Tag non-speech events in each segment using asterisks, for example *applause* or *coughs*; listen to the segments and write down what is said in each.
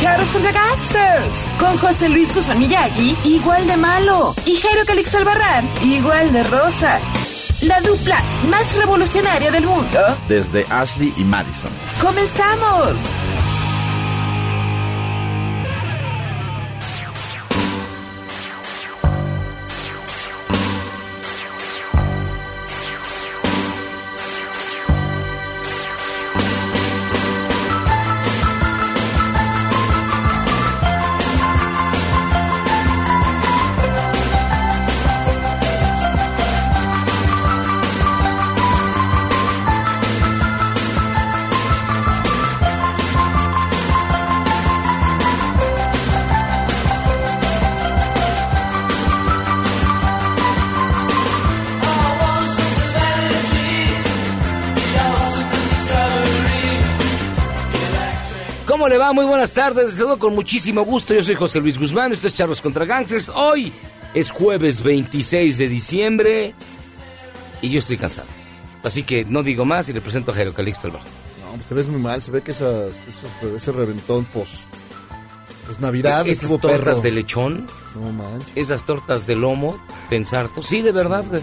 Charros contra Gangsters. Con José Luis Guzmán Miyagi, igual de malo. Y Jairo Calix Albarrán, igual de rosa. La dupla más revolucionaria del mundo. Desde Ashley y Madison. ¡Comenzamos! Le va? Muy buenas tardes. Les saludo con muchísimo gusto. Yo soy José Luis Guzmán. Esto es Charlos contra Gangsters. Hoy es jueves 26 de diciembre y yo estoy cansado. Así que no digo más y le presento a Jairo Calixto Albarrán. No, pues te ves muy mal, se ve que esas, esos- ese reventón pos, pues Navidad Esas tortas perro. de lechón, No manches. esas tortas de lomo, pensarto. Sí, de verdad, güey.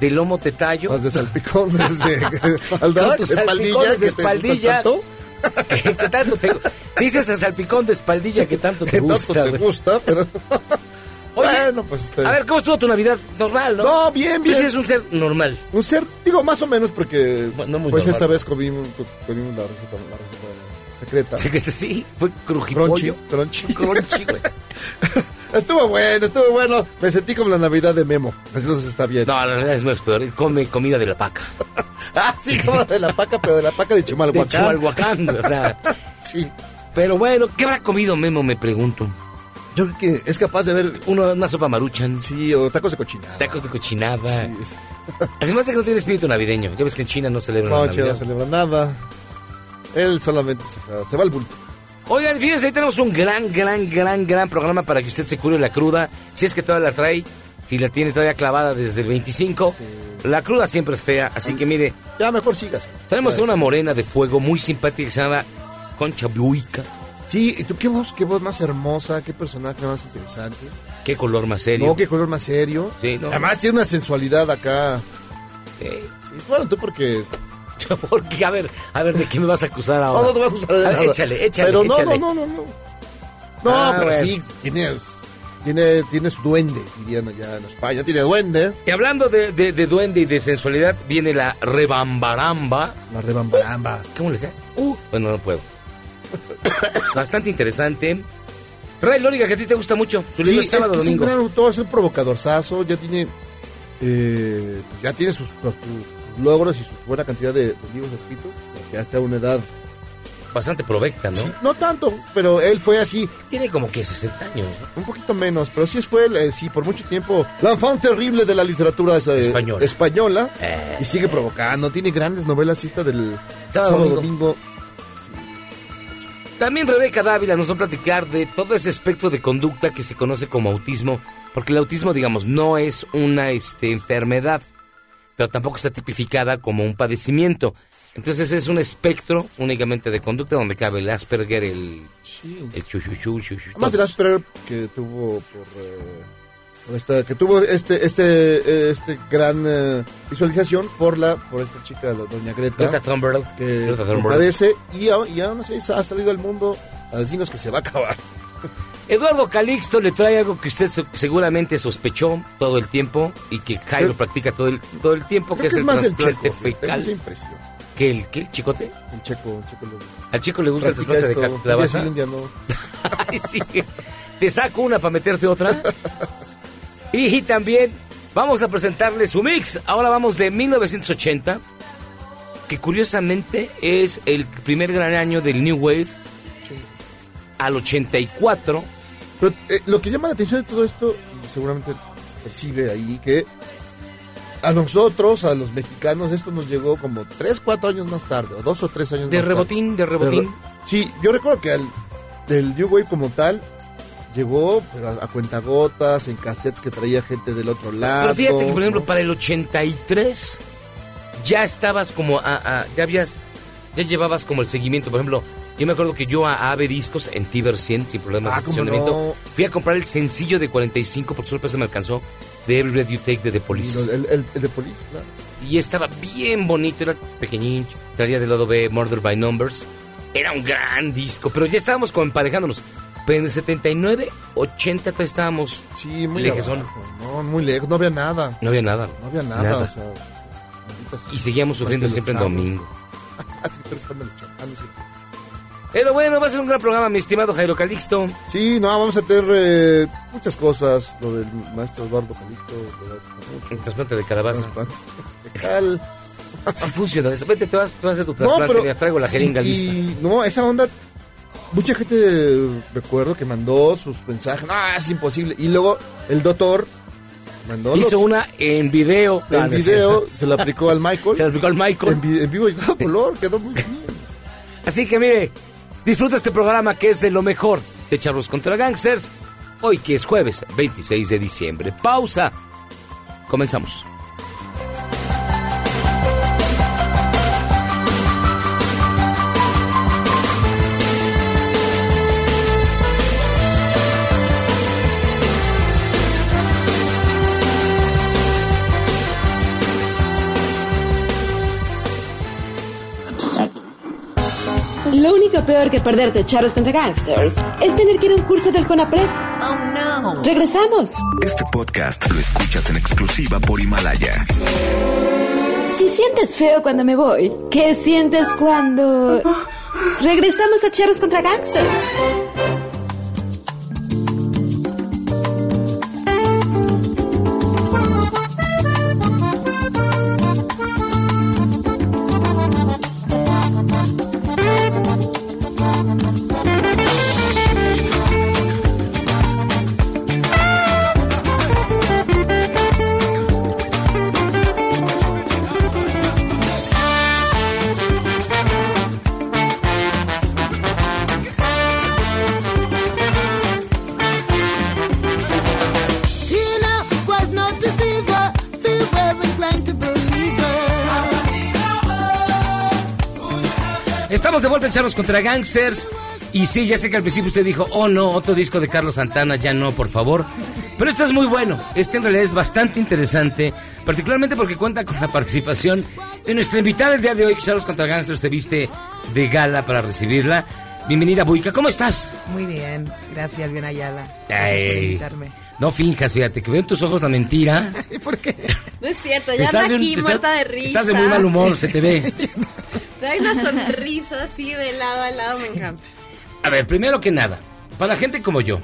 De lomo te tallo. Más de salpicón, *laughs* de *laughs* de que te espaldilla. ¿Qué, qué tanto te Dices el salpicón de espaldilla que tanto te que tanto gusta, te gusta, pero Oye, bueno, pues este, A ver, ¿cómo estuvo tu Navidad? Normal, ¿no? No, bien, Tú bien. sí eres un ser normal. un ser, digo más o menos porque Bueno, no muy pues normal. esta vez comimos, comimos la receta, la receta secreta. Sí, que sí, fue crujipollo. Crunchy, crunchy. Crunchy, güey. *laughs* Estuvo bueno, estuvo bueno. Me sentí como la Navidad de Memo. Así no se está bien. No, la verdad es más peor. Come comida de la paca. *laughs* Ah, sí, como de la paca, pero de la paca de De Chimalhuacán. Chimalhuacán, güey, o sea. *laughs* Sí. Pero bueno, ¿qué habrá comido Memo, me pregunto? Yo creo que es capaz de ver, Uno, una sopa maruchan, sí, o tacos de cochinada. tacos de cochinada. Sí. *laughs* Además de que no tiene espíritu navideño. Ya ves que en China no celebran No, che, no Navidad. celebra nada. Él solamente se, se va al bulto. Oigan, fíjense, ahí tenemos un gran, gran, gran, gran programa para que usted se cure la cruda. Si es que todavía la trae, si la tiene todavía clavada desde el 25. La cruda siempre es fea, así que mire, Ya mejor sigas. tenemos a una morena de fuego muy simpática que se llama Concha Buica. Sí, ¿y tú qué voz, qué voz más hermosa, qué personaje más interesante. Qué color más serio. No, qué color más serio. Sí, no. Además tiene una sensualidad acá. Sí, bueno, tú porque... *laughs* Porque, a ver, a ver, ¿de qué me vas a acusar No, ahora? no te voy a acusar de A ver, nada. Échale, échale, Pero no, échale. no, no, no, no. No, Ah, pero bueno. sí, tiene, tiene, tiene su duende, dirían allá en España. Tiene duende. Y hablando de, de- de duende y de sensualidad, viene la rebambaramba. La rebambaramba. ¿Cómo le decía? Uh, bueno, no puedo. *coughs* Bastante interesante. Ray Lóriga, que a ti te gusta mucho. Su libro Sí, es sábado que domingo. es un gran autor, es un provocadorzazo, ya tiene, eh, pues ya tiene sus, sus logros y su buena cantidad de, de libros escritos, que hasta una edad, Bastante provecta, ¿no? sí, no tanto, pero él fue así, Tiene como que 60 años. ¿no? un poquito menos, pero sí fue, eh, sí, por mucho tiempo, la fan terrible de la literatura eh, Española. española, Eh. y sigue provocando, tiene grandes novelas, esta del Sábado, sábado, domingo. domingo. También Rebeca Dávila nos va a platicar de todo ese espectro de conducta que se conoce como autismo, porque el autismo, digamos, no es una este, enfermedad, pero tampoco está tipificada como un padecimiento. Entonces es un espectro únicamente de conducta donde cabe el Asperger, el, el chuchuchu, chuchu, Además todos. Asperger que tuvo por, eh, esta, que tuvo este este eh, este gran eh, visualización por la por esta chica doña Greta, Greta Thunberg. que Greta lo Thunberg. padece y, a- y aún así ha salido al mundo a decirnos que se va a acabar. *laughs* Eduardo Calixto le trae algo que usted se- seguramente sospechó todo el tiempo y que Jairo Creo- practica todo el, todo el tiempo, que es el más el trasplante. Tengo fecal. esa. ¿Que el qué? ¿Chicote? El checo, el checo ¿Al chico le gusta el trasplante de esto. calabaza? sí, un día no. *laughs* Ay, sí. Te saco una para meterte otra. Y también vamos a presentarles su mix. Ahora vamos de 1980, que curiosamente es el primer gran año del New Wave, al 84. Pero eh, lo que llama la atención de todo esto, seguramente se percibe ahí, que a nosotros, a los mexicanos, esto nos llegó como 3, 4 años más tarde, o 2 o 3 años De más rebotín, de tarde. rebotín. re- Sí, yo recuerdo que al, del New Wave como tal, llegó pero a, a cuentagotas, en cassettes que traía gente del otro lado. Pero fíjate que, por ejemplo, ¿no? para el 83 ya estabas como a, a- ya habías, ya llevabas como el seguimiento. Por ejemplo, yo me acuerdo que yo a AB Discos en Tiber 100, sin problemas Ah, de estacionamiento, no. fui a comprar el sencillo de 45, por sorpresa me alcanzó, de Every Breath You Take de The Police. El, el- el de Police, claro. Y estaba bien bonito, era pequeñito, traía del lado B Murder by Numbers. Era un gran disco, pero ya estábamos como emparejándonos. Pero en el 79, 80 todavía estábamos, Sí, muy No, lejos, no había nada. no había nada. No había nada, Nada. o sea. maldita sea. Y seguíamos sufriendo siempre en domingo. *laughs* Pero no. Pero bueno, va a ser un gran programa, mi estimado Jairo Calixto. Sí, no, vamos a tener eh, muchas cosas. Lo del maestro Eduardo Calixto, de- Un trasplante de calabaza. trasplante fecal. Sí funciona. De repente te vas, te vas a hacer tu No, trasplante, pero. ya traigo la jeringa y- lista. y, no, esa onda. Mucha gente, recuerdo, que mandó sus mensajes. No, es imposible. Y luego el doctor mandó Hizo los- una en video. el Ah, no video, se lo aplicó al *laughs* Michael. Se la aplicó al Michael. En, en vivo y *laughs* todo color, quedó muy bien. Así que mire, disfruta este programa que es de lo mejor de Charlos contra Gangsters. Hoy que es jueves 26 de diciembre. Pausa. Comenzamos. Lo único peor que perderte charros contra gangsters es tener que ir a un curso del CONAPRED. Oh no. Regresamos. Este podcast lo escuchas en exclusiva por Himalaya. Si sientes feo cuando me voy, ¿qué sientes cuando... Regresamos a charros contra gangsters? En Charlos contra Gangsters. Y sí, ya sé que al principio usted dijo, oh no, otro disco de Carlos Santana, ya no, por favor. Pero este es muy bueno. Este en realidad es bastante interesante, particularmente porque cuenta con la participación de nuestra invitada el día de hoy. Charlos contra Gangsters se viste de gala para recibirla. Bienvenida, Buica, ¿cómo estás? Muy bien, gracias, bien Ayala. Gracias por Ay, invitarme. no finjas, fíjate, que veo en tus ojos la mentira. *laughs* ¿Por qué? No es cierto, ya Estás anda de un- aquí estás- muerta de risa. Estás de muy mal humor, se te ve. *laughs* Trae una sonrisa así de lado a lado, me encanta. A ver, primero que nada, para gente como yo,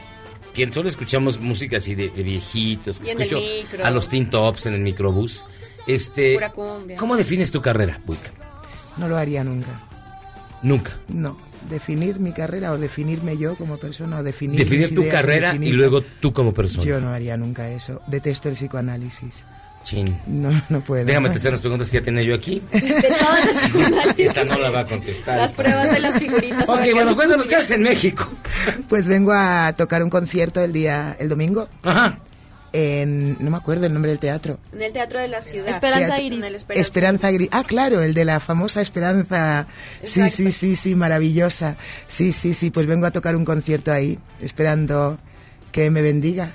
quien solo escuchamos música así de, de viejitos, que Y en el escucho micro. a los Teen Tops en el microbús, este, Pura cumbia. ¿cómo defines tu carrera, Buica? No lo haría nunca. Nunca. No, definir mi carrera o definirme yo como persona o definir Definir mis tu ideas, carrera y definir- luego tú como persona. Yo no haría nunca eso. Detesto el psicoanálisis. Chin. No, no puedo. Déjame te hacer las preguntas que ya tenía yo aquí. *laughs* De *laughs* Esta no la va a contestar. las pruebas de las figuritas. Ok, bueno, cuéntanos qué haces en México. Pues vengo a tocar un concierto el día, el domingo, Ajá. en, no me acuerdo el nombre del teatro. En el Teatro de la Ciudad. Esperanza Teatro- Iris. Esperanza. Esperanza Gris. Ah, claro, el de la famosa Esperanza. Sí, sí, sí, sí, maravillosa. Sí, sí, sí, pues vengo a tocar un concierto ahí, esperando que me bendiga.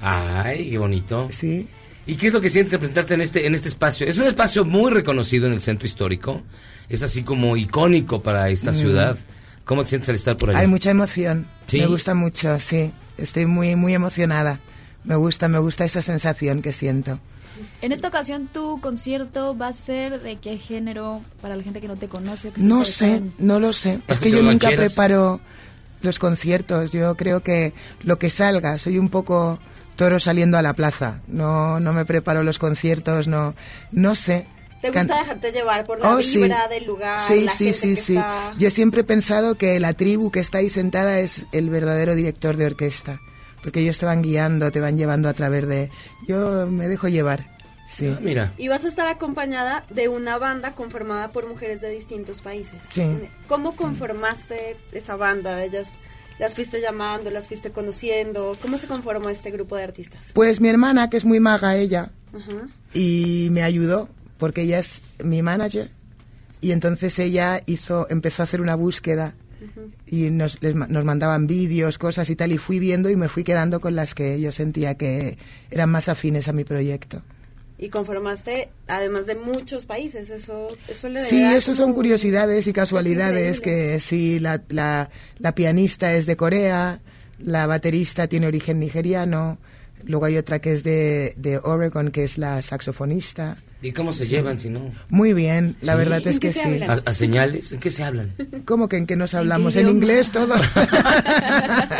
Ay, qué bonito. Sí. ¿Y qué es lo que sientes al presentarte en este, en este espacio? Es un espacio muy reconocido en el centro histórico. Es así como icónico para esta Mm. ciudad. ¿Cómo te sientes al estar por allá? Hay mucha emoción. ¿Sí? Me gusta mucho, sí. Estoy muy, muy emocionada. Me gusta, me gusta esa sensación que siento. En esta ocasión, tu concierto va a ser de qué género para la gente que no te conoce. que No sé, en- no lo sé. Es ¿Haces que yo nunca preparo los conciertos. Yo creo que lo que salga, soy un poco toro saliendo a la plaza. No, no me preparo los conciertos, no, no sé. ¿Te Can- gusta dejarte llevar por la Oh, sí. vibra del lugar? Sí, la sí, gente sí, que sí. está- Yo siempre he pensado que la tribu que está ahí sentada es el verdadero director de orquesta. Porque ellos te van guiando, te van llevando a través de... Yo me dejo llevar, sí. Ah, mira. Y vas a estar acompañada de una banda conformada por mujeres de distintos países. Sí. ¿Cómo conformaste esa banda? Ellas las fuiste llamando, las fuiste conociendo. ¿Cómo se conformó este grupo de artistas? Pues mi hermana, que es muy maga ella, Ajá. y me ayudó porque ella es mi manager y entonces ella hizo empezó a hacer una búsqueda y nos, les nos mandaban vídeos, cosas y tal y fui viendo y me fui quedando con las que yo sentía que eran más afines a mi proyecto. Y conformaste, además de muchos países, eso, eso le Sí, eso son curiosidades y casualidades que sí, la, la, la pianista es de Corea, la baterista tiene origen nigeriano, luego hay otra que es de, de Oregon, que es la saxofonista. ¿Y cómo se llevan si no? Muy bien, la Sí. verdad es ¿En qué que se sí. hablan? ¿A, a señales? ¿En qué se hablan? ¿Cómo que en qué nos hablamos? ¿En inglés todo? *laughs*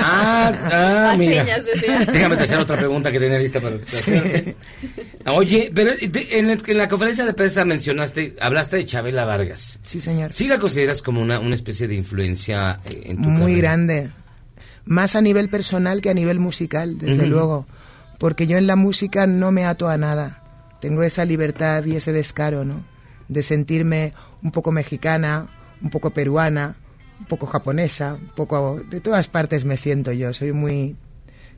Ah, ah, A mira. señas, decía. Déjame te hacer otra pregunta que tenía lista para para hacerte. Oye, pero de- en, el- en la conferencia de prensa mencionaste, hablaste de Chabela Vargas. sí, señor. ¿Sí la consideras como una, una especie de influencia eh, en tu Muy carrera? grande. Más a nivel personal que a nivel musical, desde luego. Porque yo en la música no me ato a nada. Tengo esa libertad y ese descaro, ¿no? De sentirme un poco mexicana, un poco peruana, un poco japonesa, un poco... De todas partes me siento yo. Soy muy...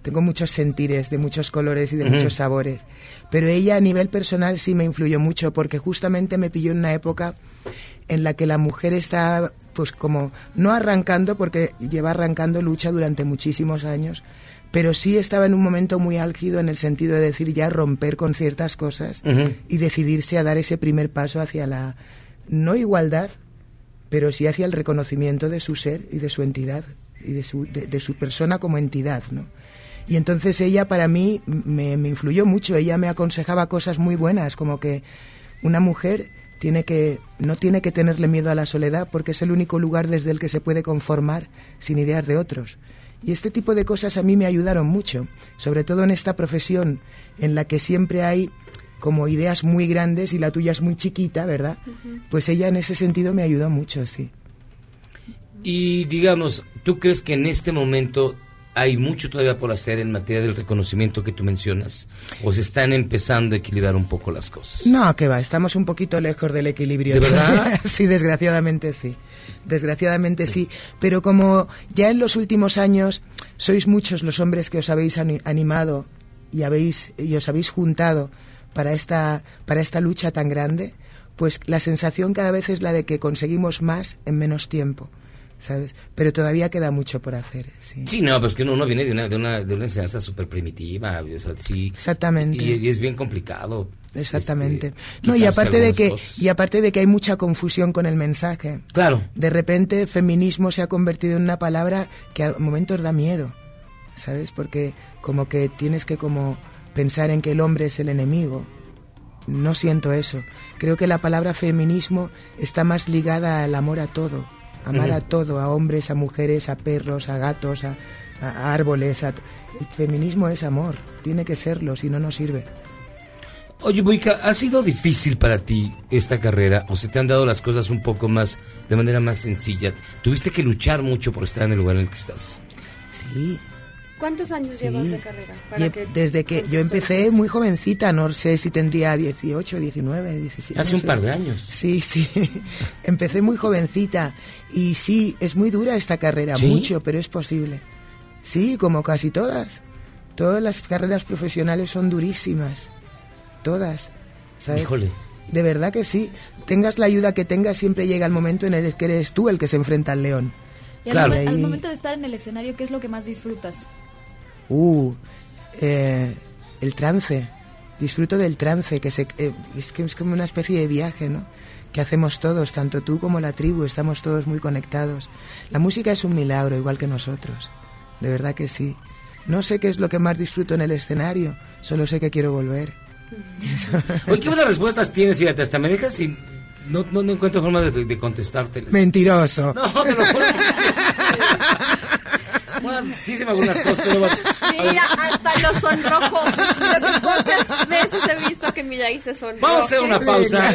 Tengo muchos sentires de muchos colores y de muchos sabores. Pero ella a nivel personal sí me influyó mucho porque justamente me pilló en una época en la que la mujer está pues como no arrancando porque lleva arrancando lucha durante muchísimos años, pero sí estaba en un momento muy álgido en el sentido de decir ya romper con ciertas cosas y decidirse a dar ese primer paso hacia la no igualdad, pero sí hacia el reconocimiento de su ser y de su entidad y de su, de, de su persona como entidad, ¿no? Y entonces ella para mí me, me influyó mucho, ella me aconsejaba cosas muy buenas, como que una mujer tiene que, no tiene que tenerle miedo a la soledad porque es el único lugar desde el que se puede conformar sin ideas de otros. Y este tipo de cosas a mí me ayudaron mucho, sobre todo en esta profesión en la que siempre hay como ideas muy grandes y la tuya es muy chiquita, ¿verdad? Pues ella en ese sentido me ayudó mucho, sí. Y digamos, ¿tú crees que en este momento hay mucho todavía por hacer en materia del reconocimiento que tú mencionas? ¿O se están empezando a equilibrar un poco las cosas? No, que va, estamos un poquito lejos del equilibrio. ¿De verdad? *laughs* sí, desgraciadamente sí. Desgraciadamente sí. Pero como ya en los últimos años sois muchos los hombres que os habéis ani- animado y, habéis, y os habéis juntado para esta, para esta lucha tan grande, pues la sensación cada vez es la de que conseguimos más en menos tiempo. ¿Sabes? Pero todavía queda mucho por hacer, sí. Sí, no, pero es que uno, uno viene de una, de una, de una enseñanza súper primitiva, o sea, sí. Exactamente. Y, y es bien complicado. Exactamente. este, no, y aparte de que cosas. y aparte de que hay mucha confusión con el mensaje. Claro. De repente feminismo se ha convertido en una palabra que a momentos da miedo, ¿sabes? Porque como que tienes que como pensar en que el hombre es el enemigo. No siento eso. Creo que la palabra feminismo está más ligada al amor a todo. Amar a todo, a hombres, a mujeres, a perros, a gatos, a, a árboles. a- El feminismo es amor. Tiene que serlo, si no, no sirve. Oye, Boica, ¿ha sido difícil para ti esta carrera o se te han dado las cosas un poco más, de manera más sencilla? ¿Tuviste que luchar mucho por estar en el lugar en el que estás? Sí, ¿Cuántos años Sí. llevas de carrera? Para he- que- desde que yo empecé muy jovencita, no sé si tendría 18, 19, 17. Hace no un sé. par de años. Sí, sí. *laughs* empecé muy jovencita y sí, es muy dura esta carrera, ¿Sí? mucho, pero es posible. Sí, como casi todas. Todas las carreras profesionales son durísimas. Todas. ¿sabes? Híjole. De verdad que sí. Tengas la ayuda que tengas, siempre llega el momento en el que eres tú el que se enfrenta al león. Y al, Claro. al Ahí- momento de estar en el escenario, ¿qué es lo que más disfrutas? Uh, eh, el trance. Disfruto del trance, que se, eh, es que es como una especie de viaje, ¿no? que hacemos todos, tanto tú como la tribu, estamos todos muy conectados. La música es un milagro, igual que nosotros. De verdad que sí. No sé qué es lo que más disfruto en el escenario, solo sé que quiero volver. *laughs* Oye, qué buenas respuestas tienes, fíjate, hasta me dejas sin... No, no, no encuentro forma de, de. Mentiroso. No, te lo juro. *laughs* Bueno, sí se me algunas cosas, pero bueno. Mira, hasta los sonrojos. ¿Cuántas veces he visto que Miyagi se sonroja? Vamos a hacer una pausa. *laughs*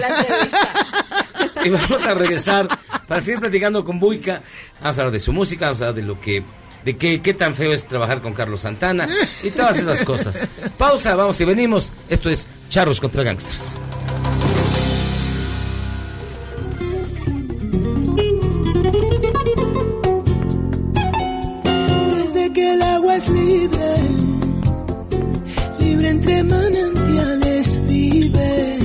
Y vamos a regresar para seguir platicando con Buica. Vamos a hablar de su música, vamos a hablar de lo que de qué, qué tan feo es trabajar con Carlos Santana y todas esas cosas. Pausa, vamos y venimos. Esto es Charros contra Gangsters. Que el agua es libre, libre entre manantiales vive.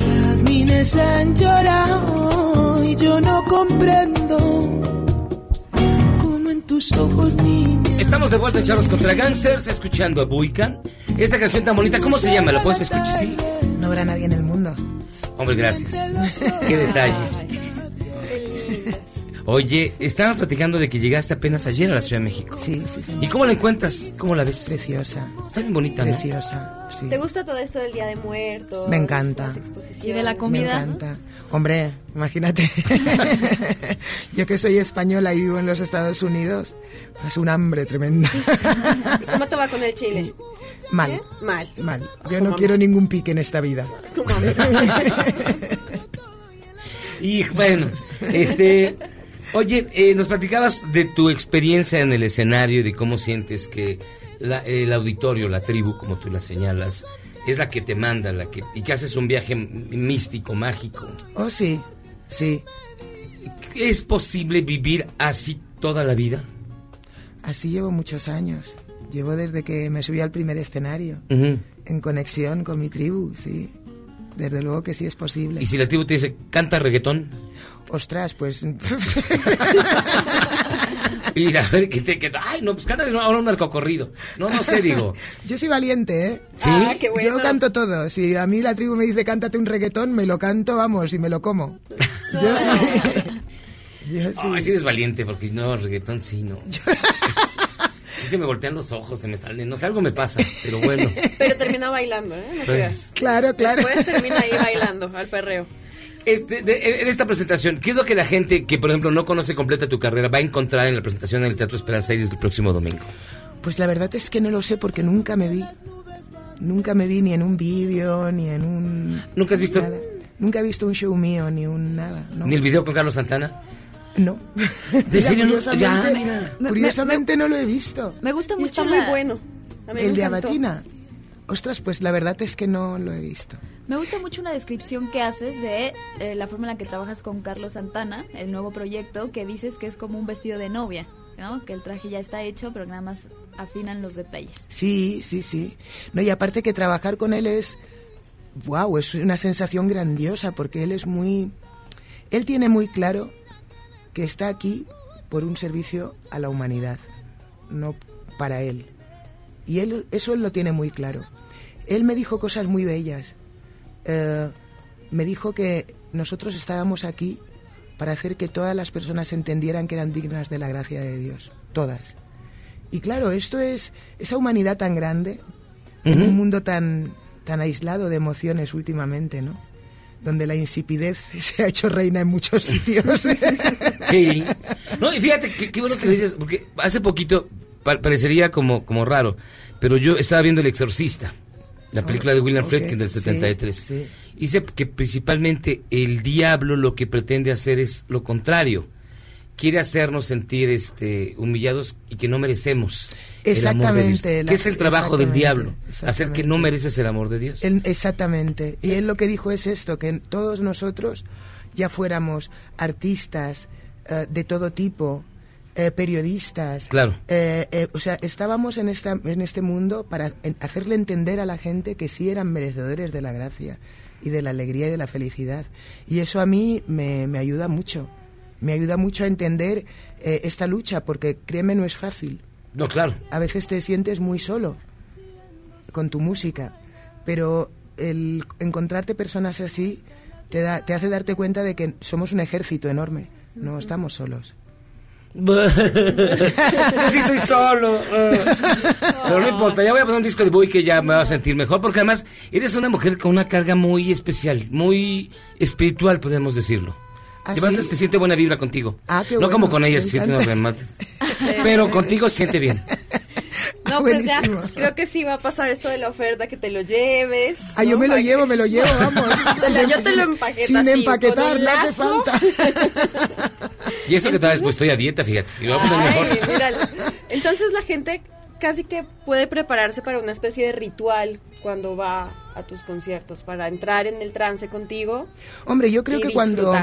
Jazmines han llorado y yo no comprendo cómo en tus ojos, niña. Estamos de vuelta en Charros contra Gangsters, escuchando a Buica. Esta canción tan bonita, ¿cómo se llama? ¿La puedes escuchar? Sí. No habrá nadie en el mundo. Hombre, gracias. Qué detalle. Oye, estaban platicando de que llegaste apenas ayer a la Ciudad de México. Sí, sí. sí. ¿Y cómo la encuentras? ¿Cómo la ves? Preciosa. Está bien bonita, ¿no? Preciosa, sí. ¿Te gusta todo esto del Día de Muertos? Me encanta. las exposiciones? ¿Y de la Me comida? encanta. Hombre, imagínate. *laughs* Yo que soy española y vivo en los Estados Unidos, es un hambre tremenda. ¿Y cómo te va con el chile? *laughs* Mal. ¿Eh? Mal. Mal. Yo no quiero ningún pique en esta vida. *laughs* Y bueno, este. Oye, eh, nos platicabas de tu experiencia en el escenario y de cómo sientes que la- el auditorio, la tribu, como tú la señalas, es la que te manda, la que y que haces un viaje místico, mágico. Oh, sí, sí. ¿Es posible vivir así toda la vida? Así llevo muchos años. Llevo desde que me subí al primer escenario, en conexión con mi tribu, sí. Desde luego que sí es posible. Y si la tribu te dice, canta reggaetón, Ostras, pues... *laughs* *laughs* y a ver, que te que, ay, no, pues canta ahora un narcocorrido. No, no sé, digo. *laughs* Yo soy valiente, ¿eh? ¿Sí? Ah, qué bueno. Yo canto todo. Si a mí la tribu me dice cántate un reggaetón, me lo canto, vamos, y me lo como. Yo sí. Yo sí. Eres valiente, porque no, reggaetón sí, no. Sí se me voltean los ojos, se me salen, no sé, algo me pasa, pero bueno. *laughs* Pero termina bailando, ¿eh? No creas. Claro, claro. Después termina ahí bailando, al perreo. Este, de- en esta presentación, ¿qué es lo que la gente que, por ejemplo, no conoce completa tu carrera va a encontrar en la presentación en el Teatro Esperanza Iris el próximo domingo? Pues la verdad es que no lo sé porque nunca me vi. Nunca me vi ni en un vídeo, ni en un... ¿Nunca has visto nada. Nunca he visto un show mío, ni un nada. No. ni el video con Carlos Santana? No. *laughs* ¿De Mira, serio no? Curiosamente, Ya, mira. Me- curiosamente no lo he visto. Me gusta mucho está muy la- bueno. A mí me El de. Abatina. Ostras, pues la verdad es que no lo he visto. Me gusta mucho una descripción que haces de eh, la forma en la que trabajas con Carlos Santana, el nuevo proyecto, que dices que es como un vestido de novia, ¿no? Que el traje ya está hecho, pero nada más afinan los detalles. Sí, sí, sí. No, y aparte que trabajar con él es, wow, es una sensación grandiosa porque él es muy, él tiene muy claro que está aquí por un servicio a la humanidad, no para él. Y él, eso él lo tiene muy claro. Él me dijo cosas muy bellas. Eh, me dijo que nosotros estábamos aquí para hacer que todas las personas entendieran que eran dignas de la gracia de Dios. Todas. Y claro, esto es esa humanidad tan grande, en un mundo tan, tan aislado de emociones últimamente, ¿no? Donde la insipidez *laughs* se ha hecho reina en muchos sitios. *laughs* Sí. No, y fíjate, qué, qué bueno que dices, porque hace poquito pa- parecería como, como raro, pero yo estaba viendo El Exorcista, la película de William ok, Friedkin del sí, 73. sí. Dice que principalmente el diablo lo que pretende hacer es lo contrario. Quiere hacernos sentir este humillados y que no merecemos el amor de Dios. Exactamente, la- ¿Qué es el trabajo del exactamente, diablo? Hacer que exactamente. no mereces el amor de Dios. Exactamente. Y él lo que dijo es esto, que todos nosotros, ya fuéramos artistas eh, de todo tipo, eh, periodistas, Claro. eh, eh, o sea, estábamos en, esta, en este mundo para en- hacerle entender a la gente que sí eran merecedores de la gracia y de la alegría y de la felicidad. Y eso a mí me, me ayuda mucho. Me ayuda mucho a entender eh, esta lucha, porque créeme, no es fácil No, claro. a veces te sientes muy solo con tu música, pero el encontrarte personas así te, da, te hace darte cuenta de que somos un ejército enorme, no estamos solos. Yo sí estoy solo. Pero no importa, ya voy a poner un disco de Boy que ya me va a sentir mejor, porque además eres una mujer con una carga muy especial, muy espiritual, podemos decirlo. ¿Ah, Además, siente buena vibra contigo. Ah, qué no bueno, como con ella, me se siente unos remates. *laughs* Pero contigo se siente bien. *laughs* No, pues ya, creo que sí va a pasar esto de la oferta, que te lo lleves. Ah, yo me lo llevo, me lo llevo, *laughs* vamos. Te lo- yo te lo empaqueto Sin así, empaquetar, no hace lazo. falta. Y eso que tal vez pues estoy a dieta, fíjate. Y lo voy a poner Ay, mejor. míralo. Entonces la gente casi que puede prepararse para una especie de ritual cuando va a tus conciertos, para entrar en el trance contigo. Hombre, yo creo que cuando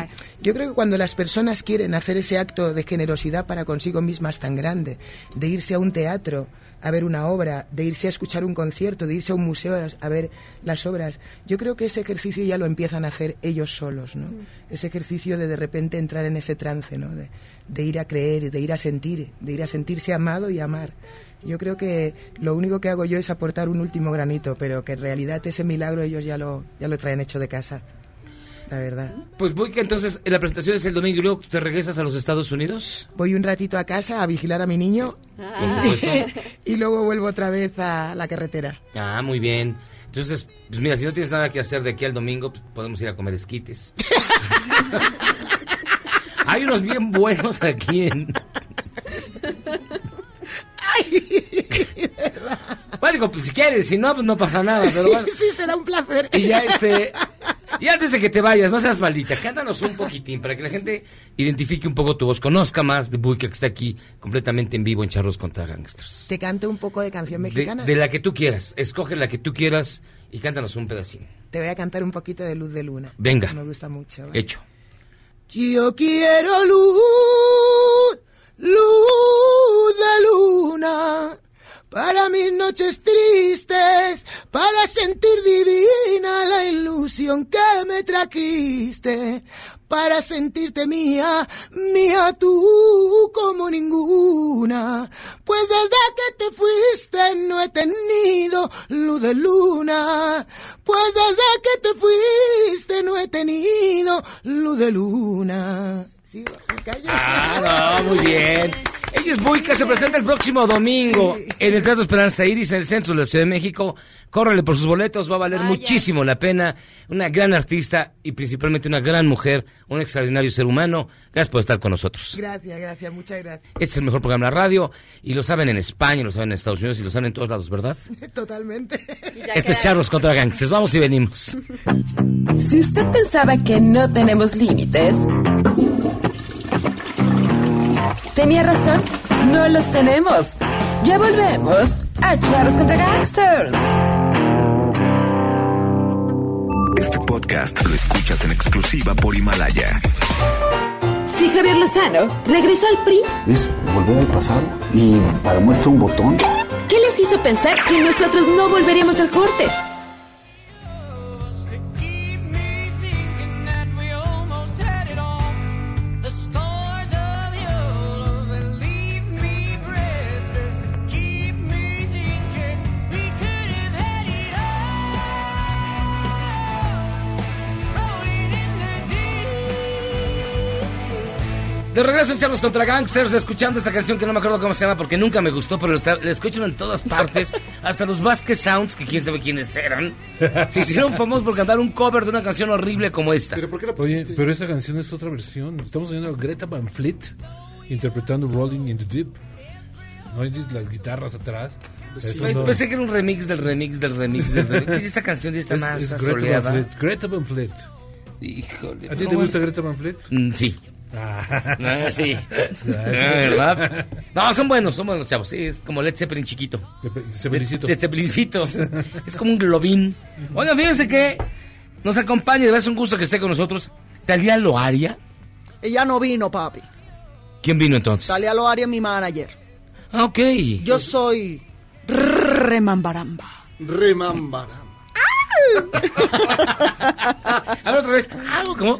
yo creo que cuando las personas quieren hacer ese acto de generosidad para consigo mismas tan grande, de irse a un teatro a ver una obra, de irse a escuchar un concierto, de irse a un museo a, ver las obras, yo creo que ese ejercicio ya lo empiezan a hacer ellos solos, ¿no? Ese ejercicio de de repente entrar en ese trance, ¿no? De, de ir a creer, de ir a sentir, de ir a sentirse amado y amar. Yo creo que lo único que hago yo es aportar un último granito, pero que en realidad ese milagro ellos ya lo, ya lo traen hecho de casa. La verdad. Pues voy que entonces la presentación es el domingo y luego te regresas a los Estados Unidos. Voy un ratito a casa a vigilar a mi niño supuesto. *laughs* y luego vuelvo otra vez a la carretera. Ah, muy bien. Entonces, pues mira, si no tienes nada que hacer de aquí al domingo, pues podemos ir a comer esquites. *laughs* Hay unos bien buenos aquí en... *laughs* Bueno, digo, pues si quieres, si no, pues no pasa nada. Pero bueno. Sí, será un placer. Y ya este... Y antes de que te vayas, no seas maldita, cántanos un poquitín para que la gente identifique un poco tu voz, conozca más de Buica que está aquí completamente en vivo en Charros contra Gangsters. Te canto un poco de canción mexicana. de la que tú quieras, escoge la que tú quieras y cántanos un pedacín. Te voy a cantar un poquito de Luz de Luna. Venga. Me gusta mucho. ¿vale? Hecho. Yo quiero luz, luz de luna, para mis noches tristes, para sentir divina la ilusión que me trajiste, para sentirte mía, mía tú como ninguna. Pues desde que te fuiste no he tenido luz de luna, pues desde que te fuiste no he tenido luz de luna. Callo. Ah, no, muy bien. Ella es Buica, se presenta el próximo domingo en el Teatro Esperanza Iris, en el centro de la Ciudad de México. Córrele por sus boletos, va a valer muchísimo la pena. Una gran artista y principalmente una gran mujer, un extraordinario ser humano. Gracias por estar con nosotros. Gracias, gracias, muchas gracias. Este es el mejor programa de la radio y lo saben en España, lo saben en Estados Unidos y lo saben en todos lados, ¿verdad? *laughs* Totalmente. Este es Charlos contra Gangsters. Vamos y venimos. *laughs* Si usted pensaba que no tenemos límites, tenía razón, no los tenemos. Ya volvemos a Charros contra Gangsters. Este podcast lo escuchas en exclusiva por Himalaya. Si Javier Lozano regresó al PRI, Es volver al pasado y para muestra un botón. ¿qué les hizo pensar que nosotros no volveríamos al corte? De regreso en Charlos contra Gangsters, escuchando esta canción que no me acuerdo cómo se llama porque nunca me gustó, pero la, la escuchan en todas partes, *laughs* hasta los Vasquez Sounds, que quién sabe quiénes eran, se hicieron famosos por cantar un cover de una canción horrible como esta. Oye, pero esa canción es otra versión. Estamos oyendo a Greta Van Fleet interpretando Rolling in the Deep. ¿No hay las guitarras atrás? No- Pensé que era un remix del remix del remix del remix. *laughs* Esta canción sí está Es- más es Greta Van. Fleet. Greta Van Fleet. Híjole. ¿A ti no, te gusta. Greta Van Fleet? Mm, sí. Ah. Ah, sí. Gracias. Ah, ¿verdad? No, son buenos, son buenos, chavos. Sí, es como Led Zeppelin chiquito. Zeppelincito. Led Zeppelincito. es como un globín. Oigan, fíjense que nos acompaña, de verdad es un gusto que esté con nosotros. Talía Loaria. Ella no vino, papi. ¿Quién vino entonces? Talia Loaria es mi manager. Ah, ok. Yo soy Remambaramba. Remambaramba. *laughs* A ver otra vez. Ah, ¿Cómo?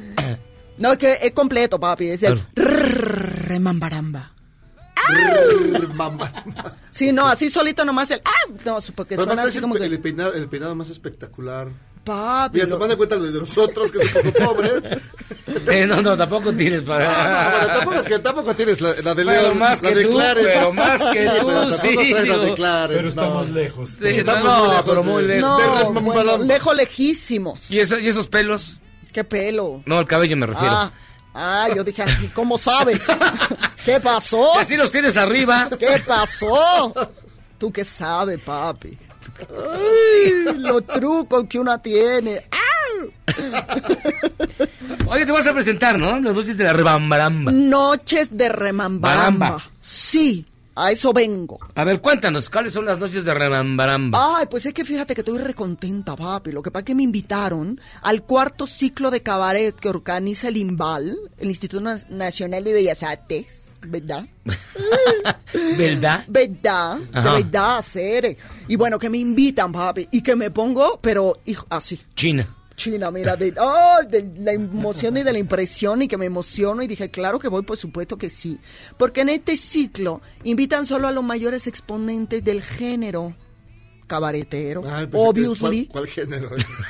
No, es que es completo, papi. Es el Claro. Remambaramba. Sí, no, así solito nomás el... Ah, no, porque Pero suena así como el, que... el peinado, el peinado más espectacular papi. Mira, tomando en cuenta lo de nosotros, que es un poco pobre. *laughs* Eh, no, no, tampoco tienes para... Ah, bueno, tampoco es que tampoco tienes la, la de Pero León, más la que de tú, Clarence. pero más que Sí, tú, pero tampoco sí, traes la de. Clarence, Pero estamos no. lejos. Sí, Estamos no, muy lejos pero muy lejos. No, de bueno, lejos lejísimos. ¿Y, eso- ¿Y esos pelos? ¿Qué pelo? No, el cabello me refiero. Ah, ah, yo dije, "Ay, ¿cómo sabe? *laughs* ¿Qué pasó? Si así los tienes arriba. ¿Qué pasó? ¿Tú qué sabes, papi? Ay, los trucos que uno tiene. *laughs* Oye, te vas a presentar, ¿no? Las noches de la rebambaramba. Noches de remambaramba. Baramba. Sí, a eso vengo. A ver, cuéntanos, ¿cuáles son las noches de rebambaramba? Ay, pues es que fíjate que estoy recontenta, papi. Lo que pasa es que me invitaron al cuarto ciclo de cabaret que organiza el INVAL, el Instituto Na- Nacional de Bellas Artes, ¿verdad? *laughs* ¿Verdad? ¿Verdad? Ajá. De verdad, hacer. Y bueno, que me invitan, papi. Y que me pongo, pero hijo, así. China. China, mira, de, oh, de la emoción y de la impresión y que me emociono y dije, claro que voy, por supuesto que sí. Porque en este ciclo invitan solo a los mayores exponentes del género cabaretero, Ay, pues, obviously, ¿Cuál, cuál género?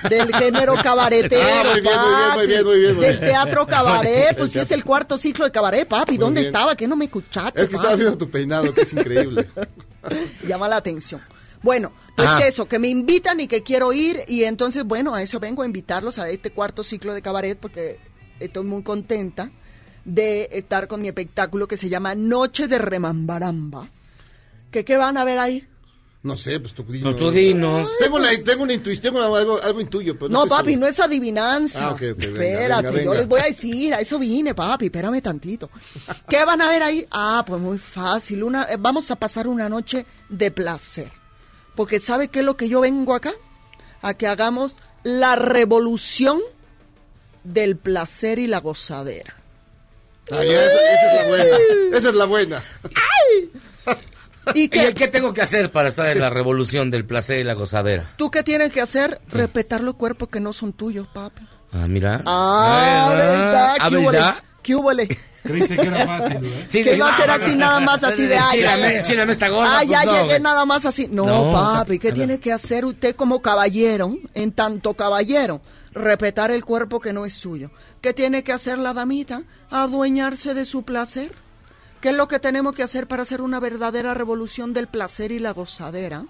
del género cabaretero, Ah, muy bien, muy bien, muy bien, muy bien, muy del bien. teatro cabaret, pues sí es el cuarto ciclo de cabaret, papi, ¿dónde estaba? ¿Qué no me escuchaste? Es que estaba viendo tu peinado, que es increíble. *laughs* llama la atención. Bueno, pues Ajá. eso, que me invitan y que quiero ir y entonces, bueno, a eso vengo a invitarlos a este cuarto ciclo de cabaret porque estoy muy contenta de estar con mi espectáculo que se llama Noche de Remambaramba. ¿Qué, qué van a ver ahí? No sé, pues tú dinos. Pues tú dinos. Tengo, la, tengo una intuición, tengo algo, algo intuyo, pero no, No, estoy papi, seguro. no es adivinanza. Ah, ok, ok, venga, Espérate, venga, yo les voy a decir, a eso vine, papi, espérame tantito. ¿Qué van a ver ahí? Ah, pues muy fácil, una, eh, vamos a pasar una noche de placer. Porque ¿sabe qué es lo que yo vengo acá? A que hagamos la revolución del placer y la gozadera. Ah, esa, esa es la buena. Esa es la buena. *laughs* ¿Y ¿Y qué? el qué tengo que hacer para estar en la revolución del placer y la gozadera? ¿Tú qué tienes que hacer? Respetar los cuerpos que no son tuyos, papi. Ah, mira. Ah, ¿verdad? Ah, ¿Qué húbole? ¿verdad? ¿Qué húbole? Creíste que era fácil, ¿eh? Sí, que dije, va a ser así nada más así de ay, Enchilame, ay, ay. enchilame esta gorda, Ah, ya no, llegué nada más así. No, No, papi, ¿qué tiene que hacer usted como caballero, en tanto caballero? Respetar el cuerpo que no es suyo. ¿Qué tiene que hacer la damita? Adueñarse de su placer. ¿Qué es lo que tenemos que hacer para hacer una verdadera revolución del placer y la gozadera?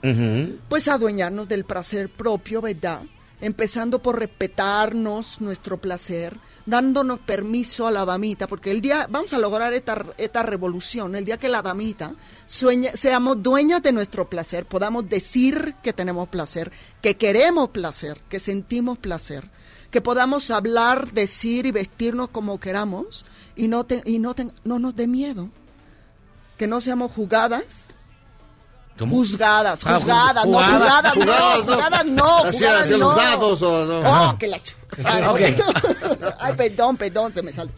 Pues adueñarnos del placer propio, ¿verdad? Empezando por respetarnos nuestro placer, dándonos permiso a la damita, porque el día, vamos a lograr esta, esta revolución, el día que la damita sueña, seamos dueñas de nuestro placer, podamos decir que tenemos placer, que queremos placer, que sentimos placer, que podamos hablar, decir y vestirnos como queramos y no, te- y no, te- no nos dé miedo, que no seamos jugadas ¿Cómo? Juzgadas, Ah, ju- juzgadas, no, jugadas. juzgadas, no, Jugadas, no. juzgadas no, Hacia- jugadas hacia no. los dados o no. Oh, que la Ay, Ok. *laughs* Ay, perdón, perdón, se me sale.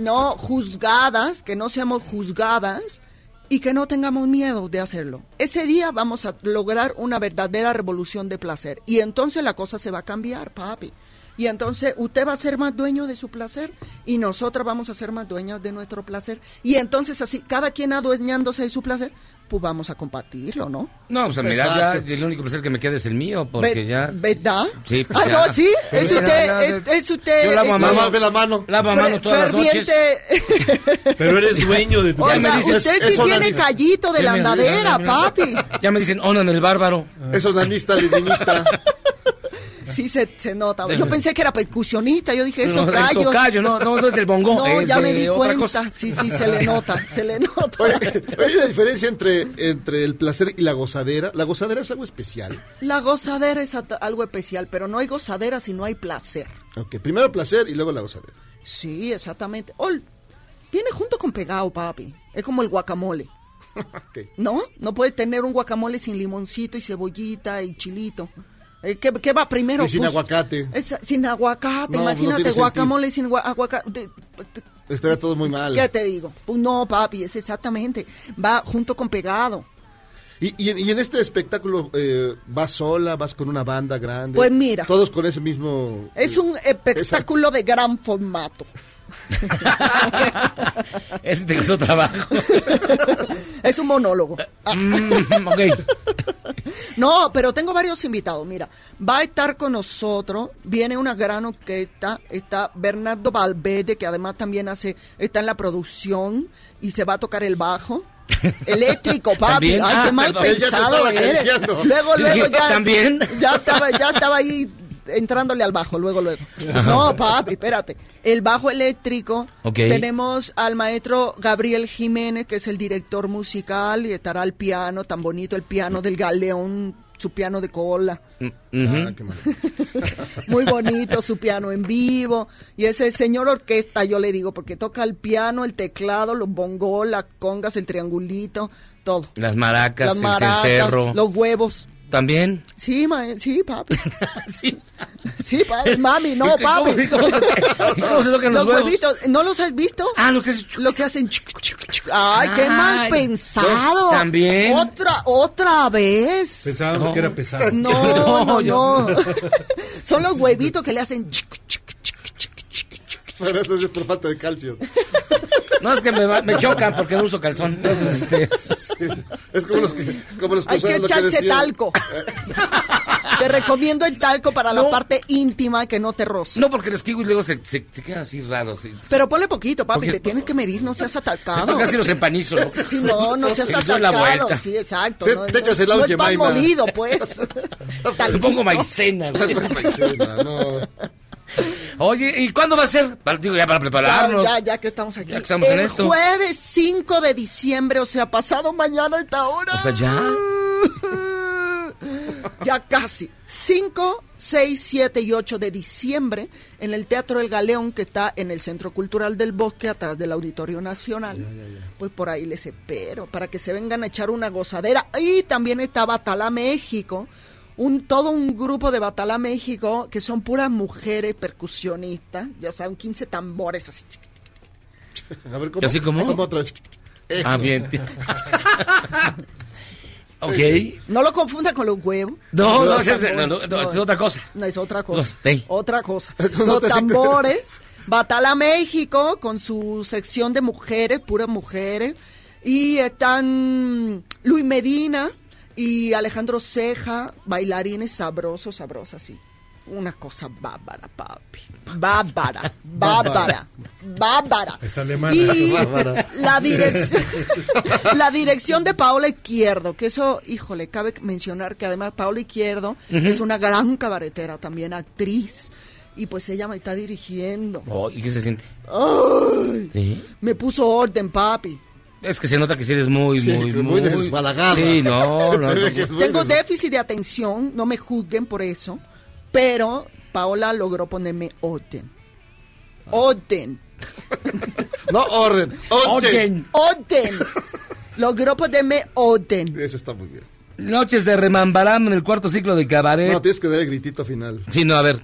No, juzgadas, que no seamos juzgadas y que no tengamos miedo de hacerlo. Ese día vamos a lograr una verdadera revolución de placer y entonces la cosa se va a cambiar, papi. Y entonces usted va a ser más dueño de su placer y nosotras vamos a ser más dueños de nuestro placer. Y entonces así, cada quien adueñándose de su placer, pues vamos a compartirlo, ¿no? No, pues mira, ya el único placer que me queda es el mío, porque ya... ¿Verdad? Sí, pues ah, ya. no, sí, es usted, es, es usted. Yo lavo a eh, mano. Mamá, ve la mano. Lavo a mano todas las noches. ferviente. Pero eres dueño de tu Oiga, me dices, usted sí eso tiene callito de Ya la andadera, ya- papi. Ya me dicen, Onan el bárbaro. Es onanista, leninista. *laughs* *laughs* Sí se, se nota. Sí. Yo pensé que era percusionista, yo dije, eso No, callo. eso callo, no, no, no es del bongo, No, es ya de me di cuenta. cosa. Sí, sí, se le *laughs* nota, se le nota. Oye, hay una diferencia entre, entre el placer y la gozadera. La gozadera es algo especial. La gozadera es algo especial, pero no hay gozadera si no hay placer. Ok, primero placer y luego la gozadera. Sí, exactamente. Ol, viene junto con pegado, papi. Es como el guacamole. *laughs* ¿No? No puedes tener un guacamole sin limoncito y cebollita y chilito. Eh, ¿Qué, qué va primero? Y sin Pues, aguacate. es- sin aguacate, No, no imagínate, guacamole sin gua- aguacate. Estaría todo muy mal. ¿Qué te digo? Pues no, papi, es exactamente. Va junto con pegado. Y, y en, y en este espectáculo, eh, ¿vas sola? ¿Vas con una banda grande? Pues mira. Todos con ese mismo... Es un espectáculo de gran formato. *laughs* Ese te costó trabajo. *laughs* Es un monólogo. Mm, ok. *laughs* No, pero tengo varios invitados. Mira, va a estar con nosotros, viene una gran orquesta, está Bernardo Valverde, que además también hace, está en la producción y se va a tocar el bajo. Eléctrico, papi. ¿También? Ay, Ah, qué mal perdón. Ya se pensado eres. Luego, luego ya. ¿También? Ya estaba, ya estaba ahí entrándole al bajo, luego, luego. *laughs* No, papi, espérate. El bajo eléctrico. Ok. Tenemos al maestro Gabriel Jiménez, que es el director musical, y estará al piano, tan bonito el piano del galeón, su piano de cola. Mm. Ah. *laughs* Muy bonito su piano en vivo. Y ese señor orquesta, yo le digo, porque toca el piano, el teclado, los bongos, las congas, el triangulito, todo. Las maracas, Las el maracas, cencerro. los huevos. ¿También? Sí, ma sí, papi. *laughs* Sí. Sí, papi. Mami, no, ¿Y cómo- papi. y cómo se- y cómo se tocan los huevos? huevitos, ¿no los has visto? Ah, lo que es... Lo que hacen. Ay, qué Ay. mal pensado. También. Otra, otra vez. Pensábamos que era pesado. No, no, *laughs* No, no. yo- *laughs* Son los huevitos que le hacen. Pero eso es por falta de calcio. No, es que me, va- me chocan porque no uso calzón. Entonces, este... Es como los que, como los Hay que cruzados, lo echarse decían. talco. Te recomiendo el talco para la No. parte íntima que no te roce. No, porque los kiwis luego se, se, se quedan así raros. sí. Pero ponle poquito, papi, Porque- te tienes que medir, no seas atacado. Casi los empanizo. ¿no? Sí, no, no seas doy la atacado. vuelta. Sí, exacto. Sí, no, te no- echas el no lado Jemima. molido, pues. *laughs* Le pongo maicena. güey. Maicena, no. Oye, ¿y cuándo va a ser? Para, digo, ya para prepararnos. Ya, ya, ya que estamos aquí. Ya que estamos en el esto. jueves 5 de diciembre, o sea, pasado mañana a esta hora. O sea, ya. *laughs* ya casi. 5, 6, 7 y 8 de diciembre en el Teatro El Galeón que está en el Centro Cultural del Bosque atrás del Auditorio Nacional. Pues por ahí les espero para que se vengan a echar una gozadera. Y también está Batala México. Un, todo un grupo de Batala México que son puras mujeres percusionistas, ya saben, 15 tambores así. A ver, ¿Y ¿cómo? así como? ¿Cómo? Eso. Ah, bien. *laughs* ok. No lo confunda con los huevos. No, no, es, tambores. no, no, no, es otra cosa. No, es otra cosa. Los-. Otra cosa. *laughs* No Los tambores. *laughs* Batala México con su sección de mujeres, puras mujeres. Y están Luis Medina y Alejandro Ceja, bailarines sabrosos, sabrosas, sí. Una cosa bárbara, papi. *laughs* Bárbara, bárbara, bárbara. Es alemana. Y Bárbara. la dirección, *laughs* *laughs* la dirección de Paola Izquierdo, que eso, híjole, cabe mencionar que además Paola Izquierdo es una gran cabaretera, también actriz. Y pues ella me está dirigiendo. Oh, ¿Y qué se siente? ¡Ay! Sí. Me puso orden, papi. Es que se nota que sí eres muy, Sí, muy, que muy desbalagada. Sí, no, no. Muy *laughs* Tengo déficit de atención, no me juzguen por eso, pero Paola logró ponerme orden. Orden, *laughs* No, orden. Orden. Orden. Logró ponerme orden. Eso está muy bien. Noches de remambaram en el cuarto ciclo de cabaret. No, tienes que dar el gritito final. Sí, no, a ver.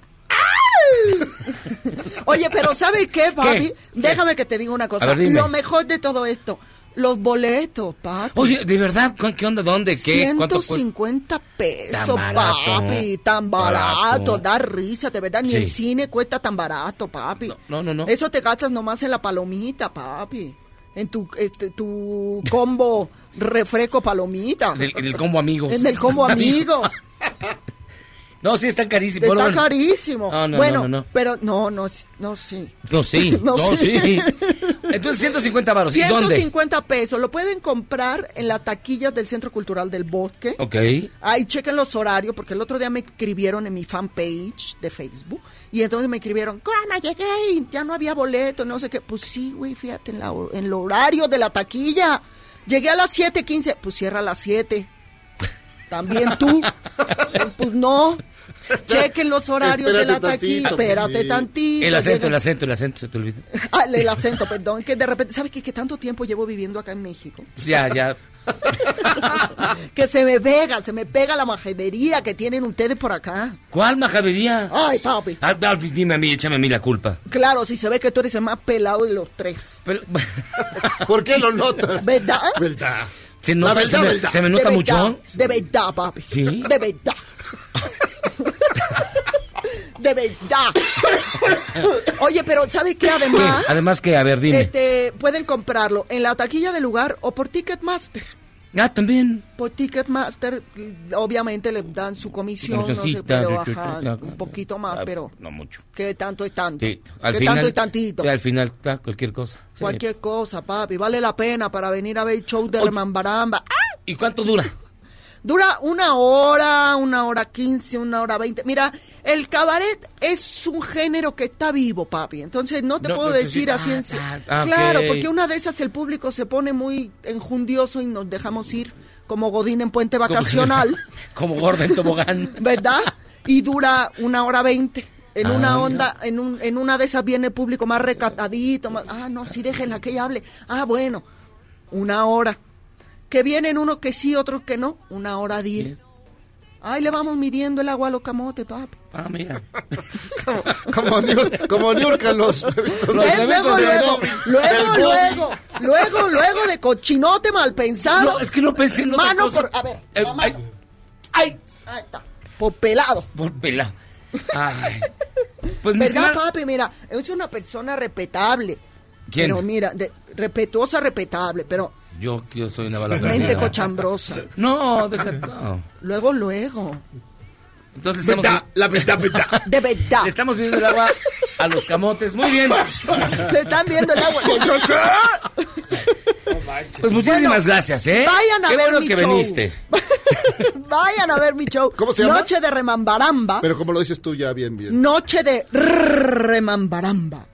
Oye, pero ¿sabes qué, papi? ¿Qué? Déjame que te diga una cosa. Ver. Lo mejor de todo esto, los boletos, papi. Oye, ¿de verdad? ¿Cu- ¿Qué onda? ¿Dónde? ¿Qué? ¿Cuánto cuesta? 150 pesos, Tan barato, papi, tan barato, barato. da risa, de verdad, ni Sí. el cine cuesta tan barato, papi. No, no, no. Eso te gastas nomás en la palomita, papi. En tu, este, tu combo *laughs* refresco palomita. En el, en el combo amigos. En el combo *laughs* amigos. *laughs* No, sí, están carísimos. Está Bueno, carísimo. No, no, bueno, no, no, pero no, no, no, sí. No, sí. *laughs* No, sí. sí. Entonces, 150 varos. ¿Y dónde? 150 pesos. Lo pueden comprar en las taquillas del Centro Cultural del Bosque. Ok. Ahí chequen los horarios, porque el otro día me escribieron en mi fanpage de Facebook. Y entonces me escribieron, ¿cómo llegué? y Ya no había boleto, no sé qué. Pues sí, güey, fíjate, en, la, en el horario de la taquilla. Llegué a las 7.15, pues cierra a las 7. También tú. *laughs* pues no. Chequen los horarios de la Espérate taquilla. tantito, pues, Espérate sí. tantito. El acento, el acento, el acento, se te olvida. *laughs* Ah, el acento, perdón, que de repente, ¿sabes qué? Que tanto tiempo llevo viviendo acá en México. Ya, ya. *laughs* Que se me pega, se me pega la majadería que tienen ustedes por acá. ¿Cuál majadería? Ay, papi. Ah, ah, dime a mí, échame a mí la culpa. Claro, si se ve que tú eres el más pelado de los tres. Pero, ¿Por qué lo notas? ¿Verdad? ¿Verdad? ¿Se, nota, verdad, se, me, verdad. se me De nota verdad, mucho? De verdad, papi. ¿Sí? De verdad. *laughs* De verdad. Oye, pero ¿sabes qué? Además, ¿Qué? Además que, a ver, dime. este, pueden comprarlo en la taquilla del lugar o por Ticketmaster. Ah, también. Por Ticketmaster, obviamente le dan su comisión, no sé, pero tu, un poquito más, Ah, pero No mucho. que tanto es tanto. Sí, al que final, tanto es tantito. sí, al final, está cualquier cosa. Sí. Cualquier cosa, papi, vale la pena para venir a ver el show de Oye. Remambaramba. ¡Ah! ¿Y cuánto dura? Dura una hora, una hora quince, una hora veinte. Mira, el cabaret es un género que está vivo, papi. Entonces no te No, puedo decir sí, así en ah, se- ah, ah, Claro, porque una de esas el público se pone muy enjundioso y nos dejamos ir como Godín en puente vacacional, *laughs* Como gorda en tobogán. *laughs* ¿verdad? Y dura una hora veinte. En Ah, una mira. onda, en, un, en una de esas viene el público más recatadito. Más, ah, no, sí, déjenla que ella hable. Ah, bueno, una hora. Que vienen unos que sí, otros que no. Una hora diez. Ay, le vamos midiendo el agua a los camotes, papi. Ah, mira. *laughs* Como, como Niurka los bebitos luego, de- luego, luego, luego, luego, luego de cochinote mal pensado. No, es que no pensé en otra Mano cosa. por, a ver, Eh, la mano. ay, Ahí está. Por pelado. por pela. Ay. *laughs* Pues mi ¿Verdad, papi? Mira, es una persona respetable. ¿Quién? Pero mira, de- respetuosa, respetable, pero Yo, yo soy una bala mente perdida. cochambrosa. No, deja, no. Luego, luego. Entonces estamos, Verdad, la verdad, verdad. De verdad. le estamos viendo el agua a los camotes. Muy bien. Le están viendo el agua. Pues muchísimas Bueno, gracias, ¿eh? vayan a Qué ver bueno mi que show. viniste. *laughs* Vayan a ver mi show. ¿Cómo se llama? Noche de Remambaramba. Pero como lo dices tú ya bien, bien. Noche de Remambaramba.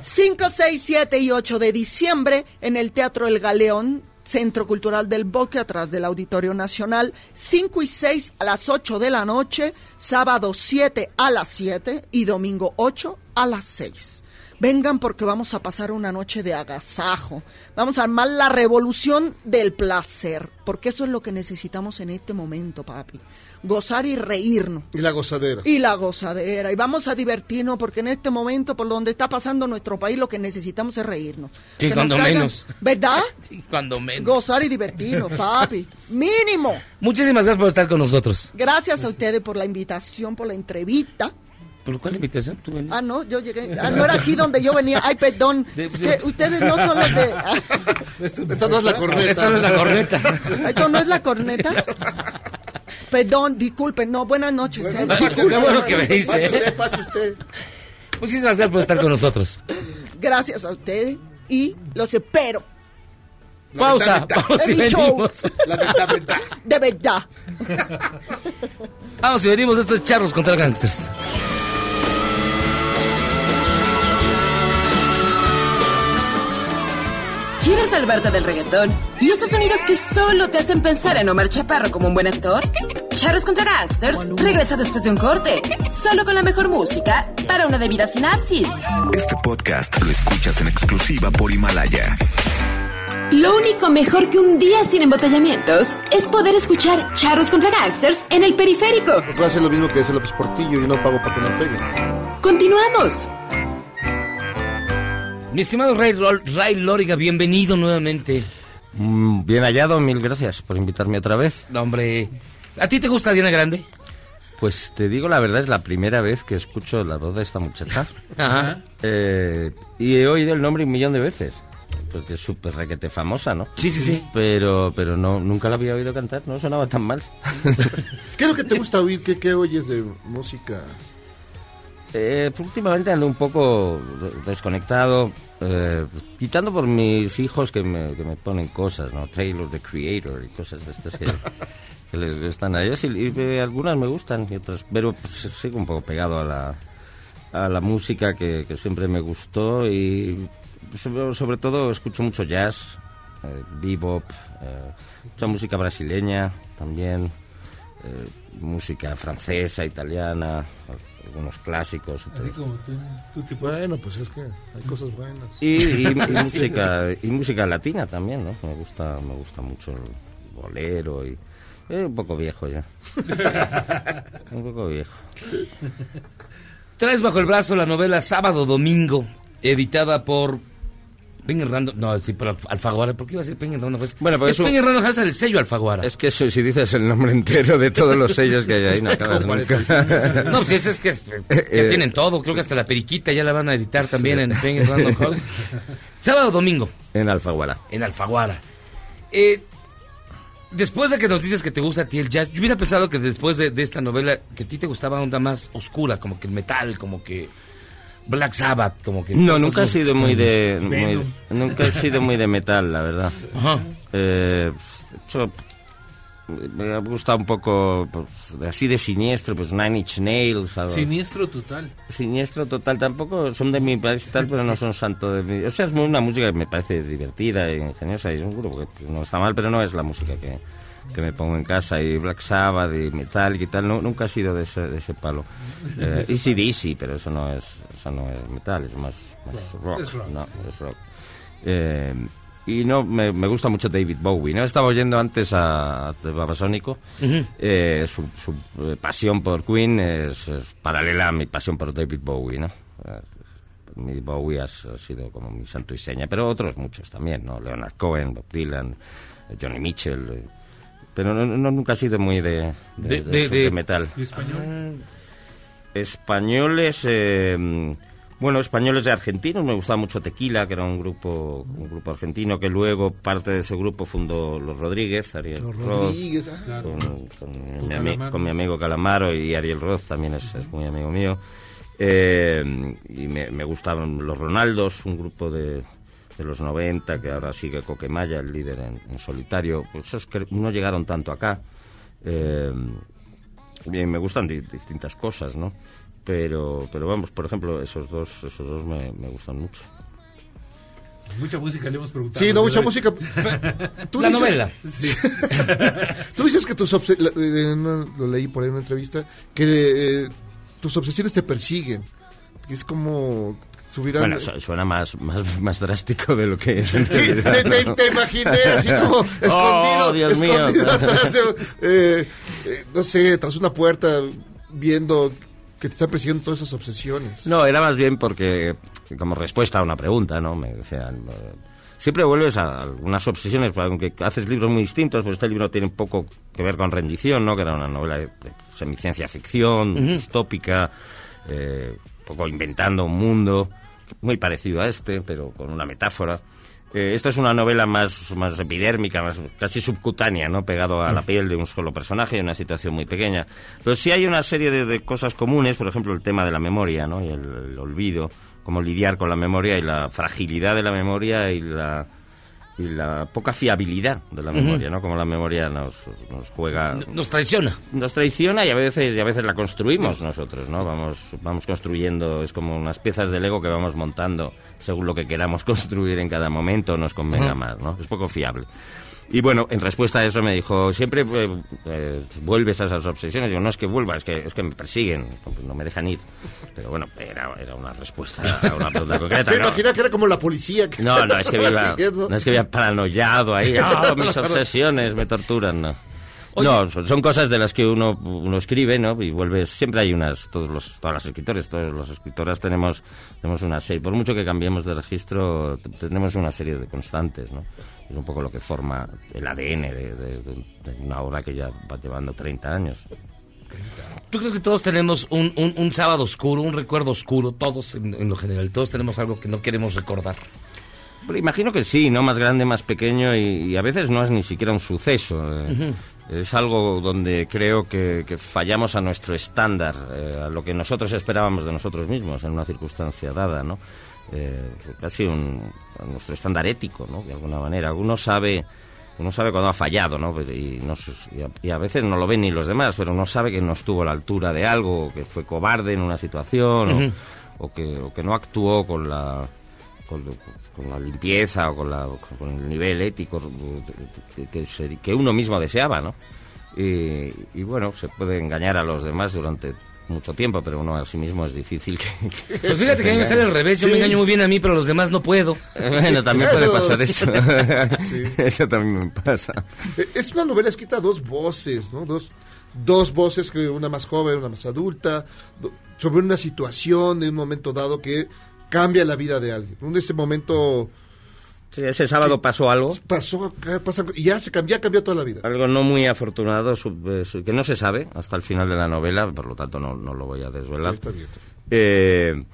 5, 6, 7 y 8 de diciembre en el Teatro El Galeón, Centro Cultural del Bosque, atrás del Auditorio Nacional. 5 y 6 a las 8 de la noche, sábado 7 a las 7 y domingo 8 a las 6. Vengan porque vamos a pasar una noche de agasajo. Vamos a armar la revolución del placer, porque eso es lo que necesitamos en este momento, papi. Gozar y reírnos. Y la gozadera. Y la gozadera. Y vamos a divertirnos porque en este momento, por donde está pasando nuestro país, lo que necesitamos es reírnos. Sí, Que cuando caigan- menos. ¿Verdad? *laughs* Sí, cuando menos. Gozar y divertirnos, papi. *laughs* Mínimo. Muchísimas gracias por estar con nosotros. Gracias a ustedes por la invitación, por la entrevista. ¿Por cuál invitación? ¿Tú veniste? Ah, no, yo llegué. Ah, no era aquí donde yo venía. Ay, perdón. De- de- Que ustedes no son los de. ah, Esta no es la corneta. Esta no es la corneta. ¿Esto no es la corneta? *laughs* Perdón, disculpen. No, buenas noches. ¿eh? Buenas noches, Qué bueno que Pase veniste, usted, ¿eh? pase usted. Muchísimas gracias por estar con nosotros. Gracias a ustedes. Y los espero. Pausa, vamos y venimos. La verdad, verdad. De verdad. Vamos y venimos, esto es Charros contra Gangsters. ¿Quieres salvarte del reggaetón? ¿Y esos sonidos que solo te hacen pensar en Omar Chaparro como un buen actor? Charros contra Gangsters regresa después de un corte, solo con la mejor música para una debida sinapsis. Este podcast lo escuchas en exclusiva por Himalaya. Lo único mejor que un día sin embotellamientos es poder escuchar Charros contra Gangsters en el periférico. Puede hacer lo mismo que ese López Portillo y no pago para que no peguen. Continuamos. Mi estimado Ray, Rol- Ray Lóriga, bienvenido nuevamente. Mm, Bien hallado, mil gracias por invitarme otra vez. No, hombre, ¿a ti te gusta Diana Grande? Pues te digo la verdad, es la primera vez que escucho la voz de esta muchacha. *laughs* Ajá. Eh, y he oído el nombre un millón de veces. Porque es súper requete famosa, ¿no? Sí, sí, sí. Pero, pero no, nunca la había oído cantar, no sonaba tan mal. *laughs* ¿Qué es lo que te gusta oír? ¿Qué, qué oyes de música? Eh, últimamente ando un poco desconectado, eh, quitando por mis hijos que me, que me ponen cosas, ¿no? Taylor, the Creator y cosas de estas que, *laughs* que les gustan a ellos y, y, algunas me gustan y otras, pero pues, sigo un poco pegado a la, a la música que, que siempre me gustó y sobre, sobre todo escucho mucho jazz, eh, bebop, eh, mucha música brasileña también, eh, música francesa, italiana, algunos clásicos. Así como tú, tú sí puedes. Bueno, pues es que hay cosas buenas. Y, y- y *laughs* música y música latina también, ¿no? Me gusta me gusta mucho el bolero y eh, un poco viejo ya. *laughs* un poco viejo. Traes bajo el brazo la novela Sábado Domingo, editada por Penguin Random, no, sí, pero Alfaguara, ¿por qué iba a decir Penguin Random House? Bueno, pues es eso- Penguin Random House el sello Alfaguara. Es que eso, si dices el nombre entero de todos los sellos que hay ahí, no *laughs* acabas nunca. 45. No, pues ese es que es- *laughs* ya Eh, tienen todo, creo que hasta la periquita ya la van a editar también en Penguin Random House. Sábado, domingo, En Alfaguara. en Alfaguara. Eh, después de que nos dices que te gusta a ti el jazz, yo hubiera pensado que después de, de esta novela, que a ti te gustaba onda más oscura, como que el metal, como que Black Sabbath, como que... No, nunca he sido muy de, muy- nunca he sido muy de metal, la verdad. Ajá. Eh, de hecho, me ha gustado un poco, pues, de- así de siniestro, pues Nine Inch Nails. algo. Siniestro total. Siniestro total, tampoco son de mi país y tal, pero no son santo de mi... O sea, es muy- una música que me parece divertida y ingeniosa y es un grupo que pues, no está mal, pero no es la música que, que me pongo en casa. Y Black Sabbath y Metallica y tal, no, nunca he sido de ese, de ese palo. Eh, Easy Dizzy, pero eso no es, eso no es metal, es más, más rock. Es rock, no, sí. es rock. Eh, y no, me, me gusta mucho David Bowie. No estaba oyendo antes a, a Babasónico. Eh, su, su, eh, pasión por Queen es, es paralela a mi pasión por David Bowie, ¿no? Eh, mi Bowie ha, ha sido como mi santo y seña, pero otros muchos también, ¿no? Leonard Cohen, Bob Dylan, eh, Johnny Mitchell. Pero no, no- nunca he sido muy de, De- de, de- de- de- de metal. ¿Y español? Españoles, eh, bueno, españoles de argentinos, me gustaba mucho Tequila, que era un grupo, un grupo argentino que luego parte de ese grupo fundó Los Rodríguez, Ariel Los Roth, Rodríguez, ah. Claro. con, con Con mi, ami- Calamaro. con mi amigo Calamaro y Ariel Roth también es, es muy amigo mío. Eh, y me, me gustaban los Ronaldos, un grupo de, de los 90 que ahora sigue Coquemaya, el líder en, en solitario. Pues esos que no llegaron tanto acá. Eh, bien, me gustan di- distintas cosas, ¿no? Pero, pero vamos, por ejemplo, esos dos, esos dos me, me gustan mucho. Mucha música le hemos preguntado. Sí, no, mucha ¿verdad? música. *laughs* Tú La dices- novela. *laughs* Sí. Tú dices que tus obse- la- eh, lo leí por ahí en una entrevista que eh, tus obsesiones te persiguen. Que es como Bueno, su- suena más, más, *laughs* más drástico de lo que es. en Sí, realidad, te, ¿no? te imaginé así como *laughs* escondido, Oh, Dios mío. *laughs* atrás eh, eh, no sé, tras una puerta, viendo que te están persiguiendo todas esas obsesiones. No, era más bien porque, como respuesta a una pregunta, ¿no? Me decían, eh, siempre vuelves a algunas obsesiones, pues, aunque haces libros muy distintos, pues este libro tiene un poco que ver con Rendición, ¿no? Que era una novela de, semiciencia ficción, distópica, eh, un poco inventando un mundo muy parecido a este, pero con una metáfora. Eh, esto es una novela más, más epidérmica, más casi subcutánea, ¿no? Pegado a la piel de un solo personaje en una situación muy pequeña. Pero sí hay una serie de, de cosas comunes, por ejemplo, el tema de la memoria, ¿no? Y el, el olvido, cómo lidiar con la memoria y la fragilidad de la memoria y la, y la poca fiabilidad de la memoria, ¿no? Como la memoria nos, nos juega Nos traiciona. nos traiciona y a veces y a veces la construimos nosotros, ¿no? Vamos vamos construyendo, es como unas piezas de Lego que vamos montando según lo que queramos *laughs* construir en cada momento nos convenga Ajá. más, ¿no? Es poco fiable. Y bueno, en respuesta a eso me dijo, siempre eh, eh, vuelves a esas obsesiones. Digo, no es que vuelva, es que, es que me persiguen, no, me dejan ir. Pero bueno, era, era una respuesta a una pregunta *laughs* concreta. Te ¿no? imaginas que era como la policía. Que No, no, es que siguiendo. no es que había paranoiado ahí. "Ah, mis *laughs* obsesiones me torturan, no. No, son, son cosas de las que uno, uno escribe, ¿no? Y vuelves, siempre hay unas, todos los, todas las escritores, todas las escritoras tenemos, tenemos una serie, por mucho que cambiemos de registro, tenemos una serie de constantes, ¿no? Es un poco lo que forma el ADN de, de- de- una obra que ya va llevando 30 años. ¿Tú crees que todos tenemos un, un, un sábado oscuro, un recuerdo oscuro? Todos, en, en lo general, todos tenemos algo que no queremos recordar. Pero imagino que sí, ¿no? Más grande, más pequeño y, y a veces no es ni siquiera un suceso. eh. Ujú. Es algo donde creo que, que fallamos a nuestro estándar, eh, a lo que nosotros esperábamos de nosotros mismos en una circunstancia dada, ¿no? Eh, casi un, nuestro estándar ético, ¿no? De alguna manera. Uno sabe, uno sabe cuando ha fallado, ¿no? Y, no se- y a, y a veces no lo ven ni los demás, pero uno sabe que no estuvo a la altura de algo, o que fue cobarde en una situación, o- Ujú. o, que, o que no actuó con la con, con la limpieza o con, la, con el nivel ético que, que se- que uno mismo deseaba, ¿no? Y, y bueno, se puede engañar a los demás durante mucho tiempo, pero uno a sí mismo es difícil que... que- Pues fíjate que a mí me sale al revés. Yo me engaño muy bien a mí, pero a los demás no puedo. Bueno, también puede pasar eso. *laughs* Sí. *laughs* Eso también me pasa. Eh, Es una novela escrita a dos voces, ¿no? Dos, dos voces, que una más joven, una más adulta, sobre una situación de un momento dado que cambia la vida de alguien. En ese momento Sí, ese sábado pasó algo. Pasó, pasa- y ya se cambió, ya cambió toda la vida. Algo no muy afortunado, su- eh, su- que no se sabe hasta el final de la novela, por lo tanto no, no lo voy a desvelar. Está bien, está Eh,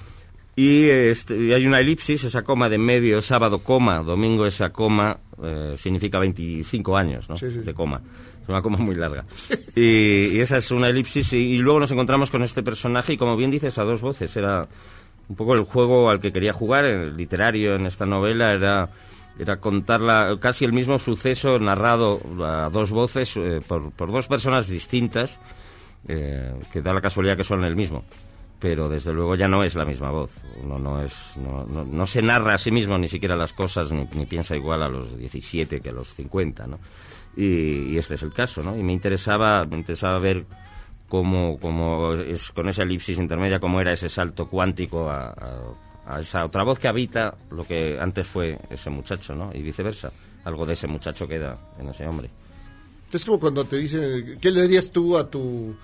y, este, y hay una elipsis, esa coma de medio, sábado coma, domingo esa coma, eh, significa 25 años ¿no? de coma. Es una coma muy larga. Y, y esa es una elipsis y, y luego nos encontramos con este personaje y como bien dices, a dos voces. Era un poco el juego al que quería jugar, el literario en esta novela, era era contarla casi el mismo suceso narrado a dos voces eh, por, por dos personas distintas eh, que da la casualidad que son el mismo pero desde luego ya no es la misma voz uno no es no, no, se narra a sí mismo ni siquiera las cosas ni, ni piensa igual a los 17 que a los 50 ¿no? y, y este es el caso ¿no? y me interesaba me interesaba ver cómo, cómo es con esa elipsis intermedia cómo era ese salto cuántico a, a- a esa otra voz que habita lo que antes fue ese muchacho ¿no? y viceversa algo de ese muchacho queda en ese hombre Es como cuando te dicen, ¿qué le dirías tú a tu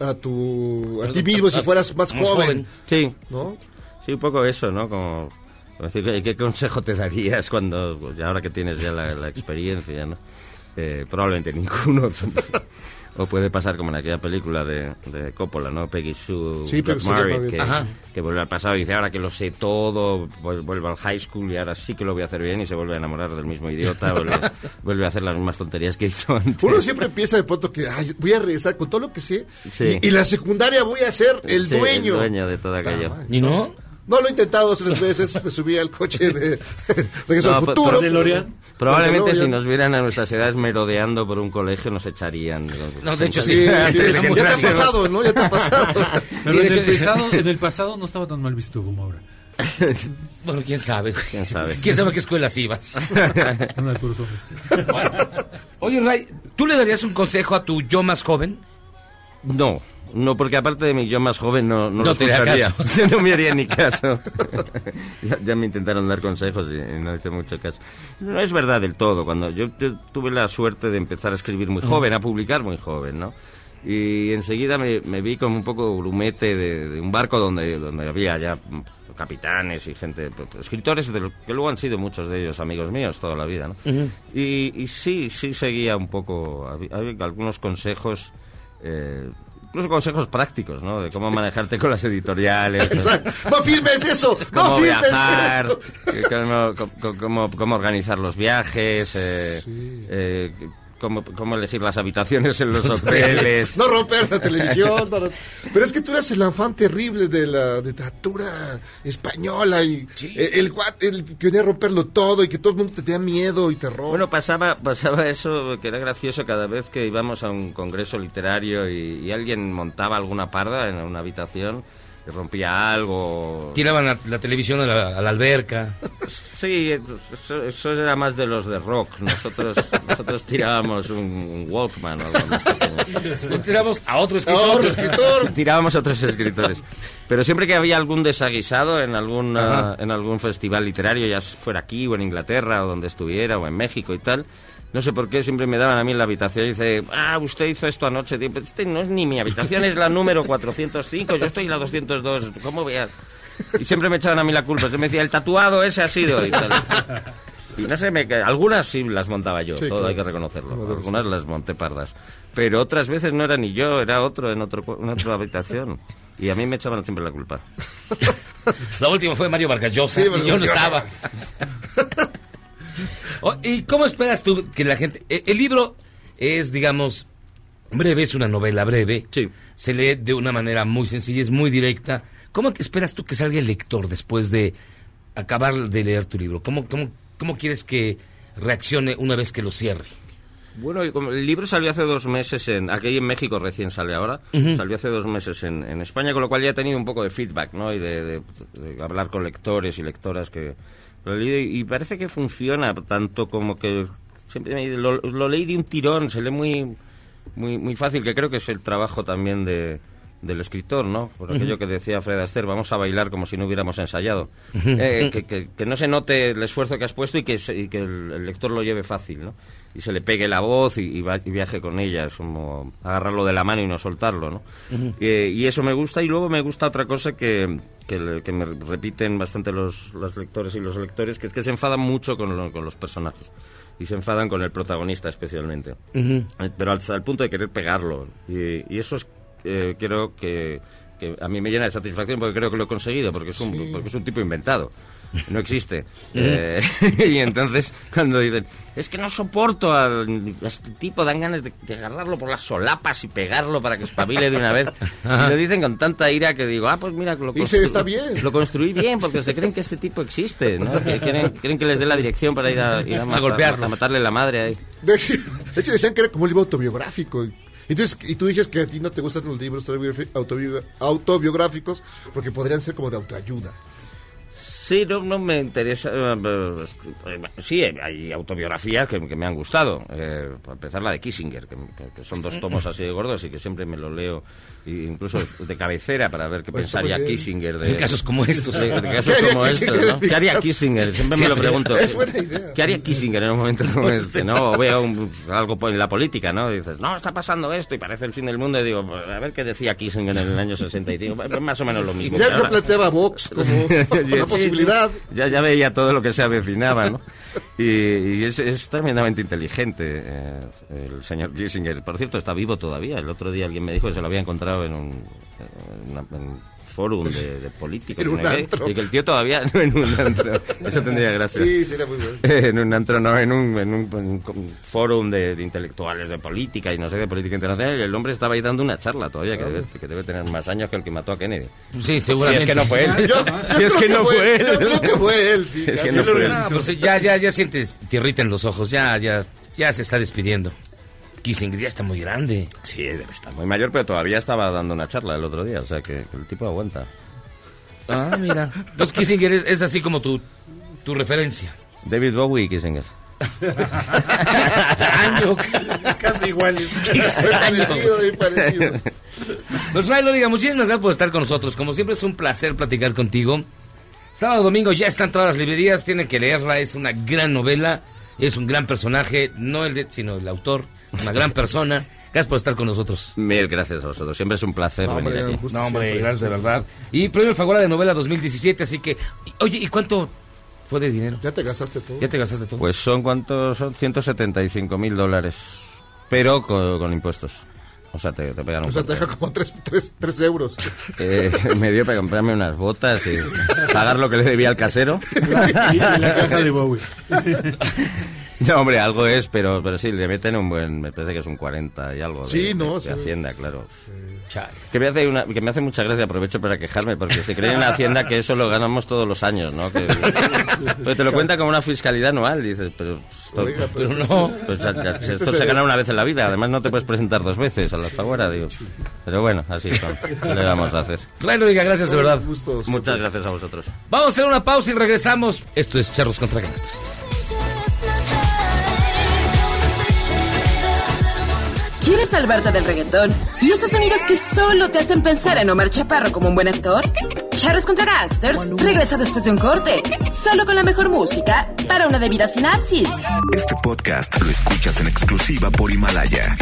a, a tu a ti mismo si fueras más joven? Sí. ¿No? Sí, un poco eso, ¿no? Como, como decir, ¿qué, qué consejo te darías cuando, pues, ya ahora que tienes ya la, la experiencia, ¿no? Eh, probablemente ninguno. *laughs* o puede pasar como en aquella película de, de Coppola, ¿no? Peggy Sue Sí, que, que vuelve al pasado y dice, ahora que lo sé todo, vuel- vuelvo al high school y ahora sí que lo voy a hacer bien y se vuelve a enamorar del mismo idiota, vuelve, *laughs* vuelve a hacer las mismas tonterías que hizo antes. Uno siempre empieza de pronto que "Ay, voy a regresar con todo lo que sé Sí. y, y la secundaria voy a ser el Sí, dueño. el dueño de todo aquello. ¿Y no? No lo he intentado dos tres veces, me subí al coche de *laughs* Regreso No, al futuro. pro- Probablemente si nos vieran a nuestras edades merodeando por un colegio nos echarían. No, de hecho, sí. ya te ha pasado, ¿no? Ya te ha pasado. *laughs* Pero Sí, en, el pasado, en el pasado no estaba tan mal visto como ahora. *laughs* Bueno, quién sabe. güey. ¿Quién sabe? ¿Quién sabe a qué escuelas ibas? Hombres. Oye, Ray, ¿tú le darías un consejo a tu yo más joven? No, no, porque aparte de mí, yo más joven no, no, No lo escucharía. *laughs* no me haría ni *laughs* caso. *laughs* ya, ya me intentaron dar consejos y, y no hice mucho caso. No es verdad del todo. Cuando yo, yo tuve la suerte de empezar a escribir muy joven, a publicar muy joven, ¿no? Y enseguida me, me vi como un poco grumete de, de un barco donde, donde había ya capitanes y gente, pues, escritores, de los que luego han sido muchos de ellos amigos míos toda la vida, ¿no? Ujú. Y, y sí, sí seguía un poco, había, había algunos consejos, eh, incluso consejos prácticos, ¿no? De cómo manejarte con las editoriales. Exacto. No filmes eso, no Cómo filmes viajar, eso. cómo, cómo- cómo- cómo organizar los viajes, eh, eh, cómo, cómo elegir las habitaciones en los *laughs* hoteles. No romper la televisión. no Pero es que tú eras el afán terrible de la literatura española y eh, el, que venía a romperlo todo y que todo el mundo te tenía miedo y terror. Bueno, pasaba, pasaba eso que era gracioso cada vez que íbamos a un congreso literario y, y alguien montaba alguna parda en una habitación y rompía algo. Tiraban la, la televisión a la, a la alberca. Sí, eso, eso era más de los de rock. Nosotros, nosotros tirábamos un, un Walkman o algo más. Tiramos a otro A otro escritor. *laughs* Tirábamos a otros escritores. Pero siempre que había algún desaguisado en algún, ah, en algún festival literario, ya fuera aquí o en Inglaterra o donde estuviera o en México y tal, no sé por qué siempre me daban a mí en la habitación y dice, ah, usted hizo esto anoche. Digo, "Pero este no es ni mi habitación, es la número 405, yo estoy en la 202, ¿cómo voy a...? *laughs* Y siempre me echaban a mí la culpa. Se me decía, el tatuado ese ha sido y tal. Y no sé, me, algunas sí las montaba yo, Sí, todo claro. hay que reconocerlo. Algunas las monté pardas. Pero otras veces no era ni yo, era otro en, otro, en otra habitación. Y a mí me echaban siempre la culpa. *laughs* La última fue Mario Vargas Llosa Sí, y yo no estaba. Oh, ¿Y cómo esperas tú que la gente... e- El libro es, digamos, breve, es una novela breve. Sí. Se lee de una manera muy sencilla, es muy directa. ¿Cómo que esperas tú que salga el lector después de acabar de leer tu libro? ¿Cómo, cómo, cómo quieres que reaccione una vez que lo cierre? Bueno, el libro salió hace dos meses en... Aquí en México recién sale ahora. Ujú. Salió hace dos meses en, en España, con lo cual ya he tenido un poco de feedback, ¿no? Y de, de- de hablar con lectores y lectoras que lo. Y, y parece que funciona tanto como que... Siempre me- lo, lo leí de un tirón, se lee muy, muy, muy fácil, que creo que es el trabajo también de, del escritor, ¿no? Por aquello que decía Fred Astaire, vamos a bailar como si no hubiéramos ensayado. Eh, que, que- que no se note el esfuerzo que has puesto y que, se- y que el, el lector lo lleve fácil, ¿no? Y se le pegue la voz y, y va- y viaje con ella, es como agarrarlo de la mano y no soltarlo, ¿no? Eh, y eso me gusta y luego me gusta otra cosa que, que, le- que me repiten bastante los, los lectores y los lectores, que es que se enfadan mucho con, lo- con los personajes y se enfadan con el protagonista especialmente. Ujú. Eh, Pero hasta el punto de querer pegarlo. Y, y eso es, eh, creo que, que a mí me llena de satisfacción porque creo que lo he conseguido, porque es un, Sí. porque es un tipo inventado. No existe. *laughs* Eh, *laughs* y entonces, cuando dicen, es que no soporto al, a este tipo, dan ganas de, de agarrarlo por las solapas y pegarlo para que espabile de una vez. *laughs* Y lo dicen con tanta ira que digo, ah, pues mira, lo, constru- "Está bien". lo construí bien porque se creen que este tipo existe, ¿no? Que quieren, quieren que les dé la dirección para ir a, ir a, matar- golpearlo. a matarle la madre ahí. De hecho, decían que era como un libro autobiográfico. Entonces, y tú dices que a ti no te gustan los libros autobiográficos porque podrían ser como de autoayuda. Sí, no, no me interesa. eh, eh, sí, hay autobiografías que, que me han gustado. Eh, para empezar, la de Kissinger, que, que son dos tomos así de gordos y que siempre me lo leo, incluso de cabecera, para ver qué Pues pensaría. Kissinger. De, En casos como estos. De, *laughs* de ¿Qué casos haría como estos, Kissinger ¿no? ¿Qué haría? Kissinger? Siempre me lo pregunto. es buena idea. ¿Qué haría Kissinger en un momento como este? ¿no? O veo un- algo en la política, ¿no? Y dices, no, está pasando esto y parece el fin del mundo. Y digo, a ver qué decía Kissinger en el año 65. Pues más o menos lo mismo. Ya ahora. planteaba Vox como *laughs* sí, Ya, ya veía todo lo que se avecinaba, ¿no? Y, y es, es tremendamente inteligente eh, el señor Kissinger. Por cierto, está vivo todavía. El otro día alguien me dijo que se lo había encontrado en un, en un fórum de, de políticos. En un antro. Y que el tío todavía... No, en un antro. Eso tendría gracia. Sí, sería muy bueno. *laughs* en un antro, no, en un, en un, en un fórum de, de intelectuales de política y no sé de política internacional. Y el hombre estaba ahí dando una charla todavía, que debe, que debe tener más años que el que mató a Kennedy. Sí, seguramente. Si es que no fue él. *laughs* Yo- si yo es que no fue- fue él. yo creo que fue él, sí. *laughs* Es que no fue él. No, pues ya, ya, ya sientes tierrita en los ojos, ya, ya, ya se está despidiendo. Kissinger ya está muy grande. Sí, debe estar muy mayor, pero todavía estaba dando una charla el otro día, o sea que, que el tipo aguanta. Ah, mira. Pues Kissinger es, es así como tu, tu referencia. David Bowie y Kissinger. extraño. Casi iguales. *laughs* Parecido, parecido. Pues Ray Loriga, muchísimas gracias por estar con nosotros. Como siempre es un placer platicar contigo. Sábado, domingo ya están todas las librerías, tienen que leerla, es una gran novela, es un gran personaje, no el de, sino el autor, una gran persona. Gracias por estar con nosotros. Mil gracias a vosotros, siempre es un placer No, venir hombre, aquí. no, hombre, gracias de verdad. Y premio Fagora de novela 2017, así que, y- oye, ¿y cuánto fue de dinero? Ya te gastaste todo. Ya te gastaste todo. Pues son cuántos, son 175 mil dólares, pero con, con impuestos. O sea, te, te pegan un O sea, te deja como 3 tres, tres euros. Eh, *laughs* me dio para comprarme unas botas y pagar lo que le debía al casero. *laughs* Y la caja de *laughs* Bowie. *laughs* No, hombre, algo es, pero, pero sí, le meten un buen, me parece que es un 40 y algo de, Sí, no, de- de sí. Hacienda, claro. Que me, hace una, que me hace mucha gracia, aprovecho para quejarme, porque se cree en Hacienda que eso lo ganamos todos los años, ¿no? Que, pero te lo cuenta como una fiscalidad anual, dices, pero esto, Oiga, pero no. es- Pues ya- ya, si esto esto es se el- gana una vez en la vida, además no te puedes presentar dos veces a la Fagora, digo. Pero bueno, así son. ¿Qué le vamos a hacer? Ray Loriga, gracias de verdad. Muchas gracias a vosotros. Vamos a hacer una pausa y regresamos. Esto es Charros contra Gangsters. ¿Quieres salvarte del reggaetón? ¿Y esos sonidos que solo te hacen pensar en Omar Chaparro como un buen actor? Charros contra Gangsters regresa después de un corte, solo con la mejor música para una debida sinapsis. Este podcast lo escuchas en exclusiva por Himalaya.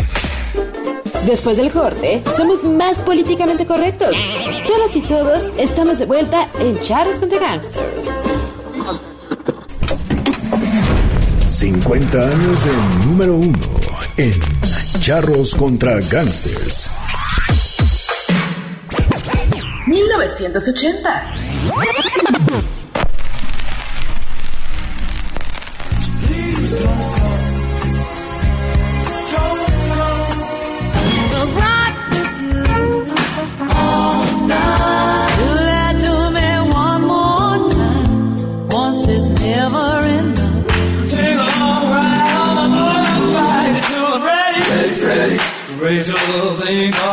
Después del corte, somos más políticamente correctos. Todas y todos estamos de vuelta en Charros contra Gangsters. 50 años de número uno en Charros contra Gangsters. 1980. Rachel, thank God.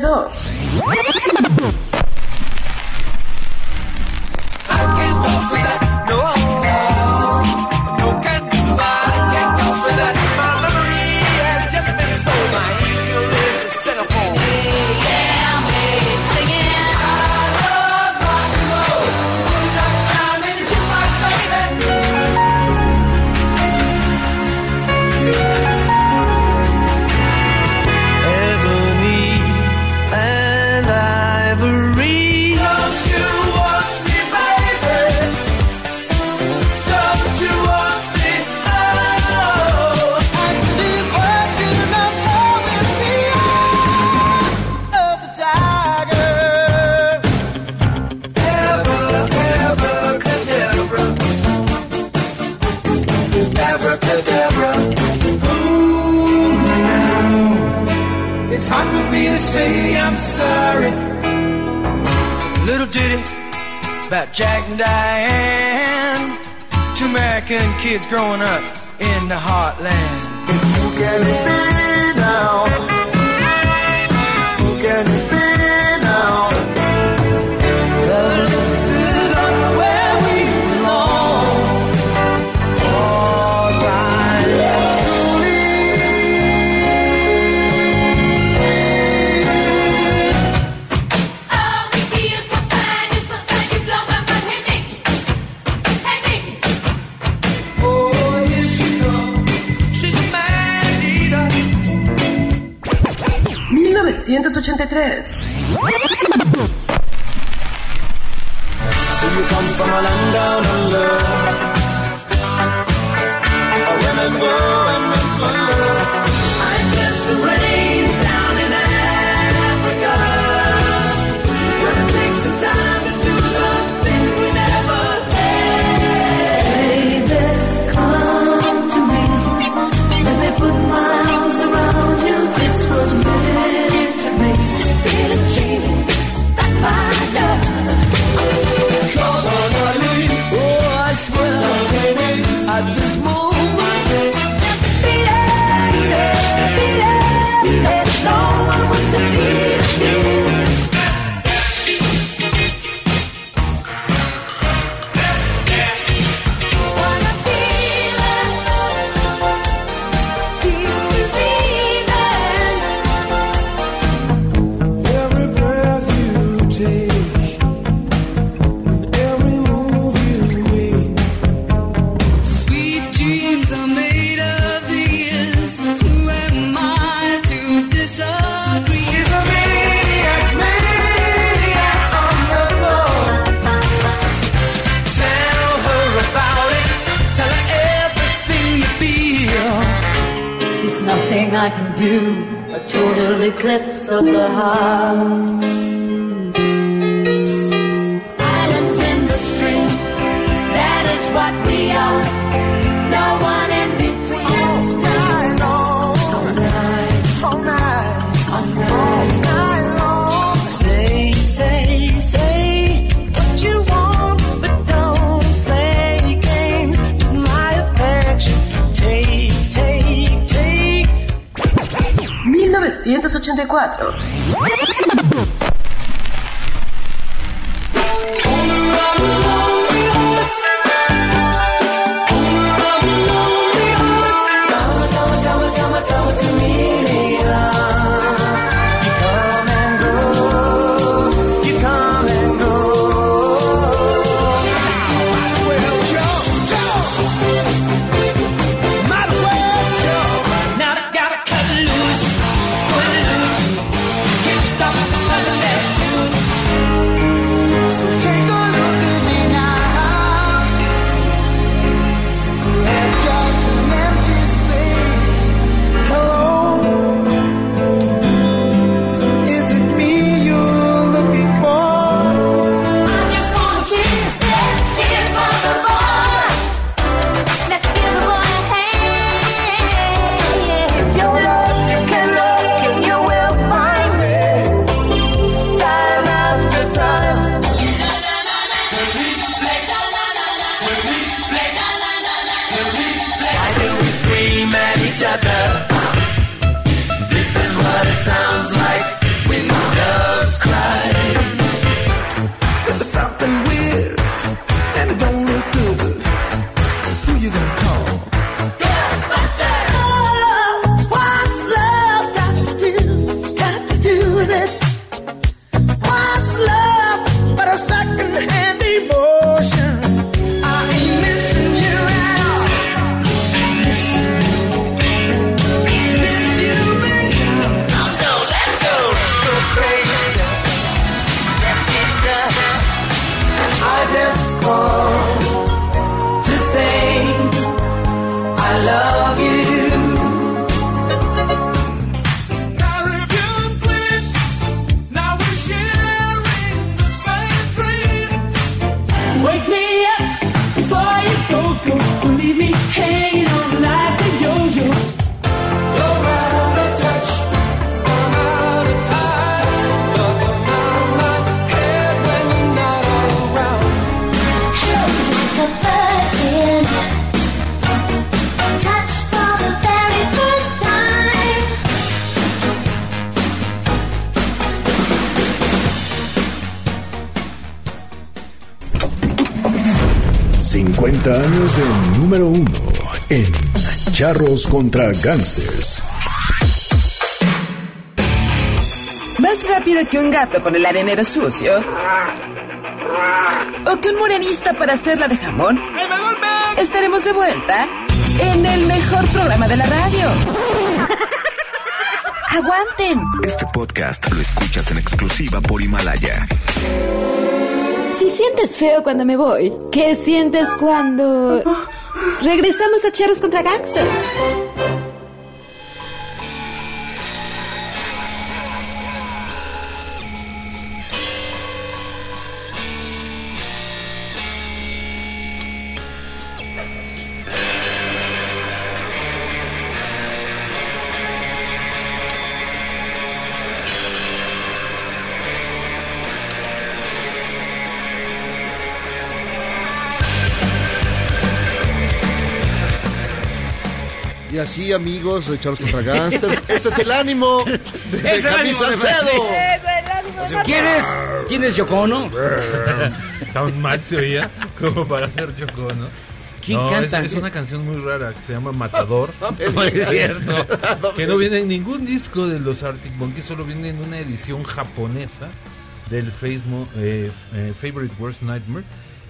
1982. A total eclipse of the heart. Islands in the stream. That is what we are. 1984. En Charros contra Gangsters. Más rápido que un gato con el arenero sucio. O que un morenista para hacerla de jamón. Estaremos de vuelta en el mejor programa de la radio. *laughs* ¡Aguanten! Este podcast lo escuchas en exclusiva por Himalaya. Si sientes feo cuando me voy, ¿qué sientes cuando regresamos a Cheros contra Gangsters? Así, amigos de Charlos contra Gangsters, *laughs* este es el ánimo de Es el Javi ánimo de Salcedo. ¿Quién es? ¿Quién es Yoko Ono? Tan mal se oía como para hacer Yoko, ¿no? ¿Quién No, canta? Es, es una canción muy rara que se llama Matador. *laughs* No es cierto. que no viene en ningún disco de los Arctic Monkeys, solo viene en una edición japonesa del Facebook, eh, eh, Favorite Worst Nightmare,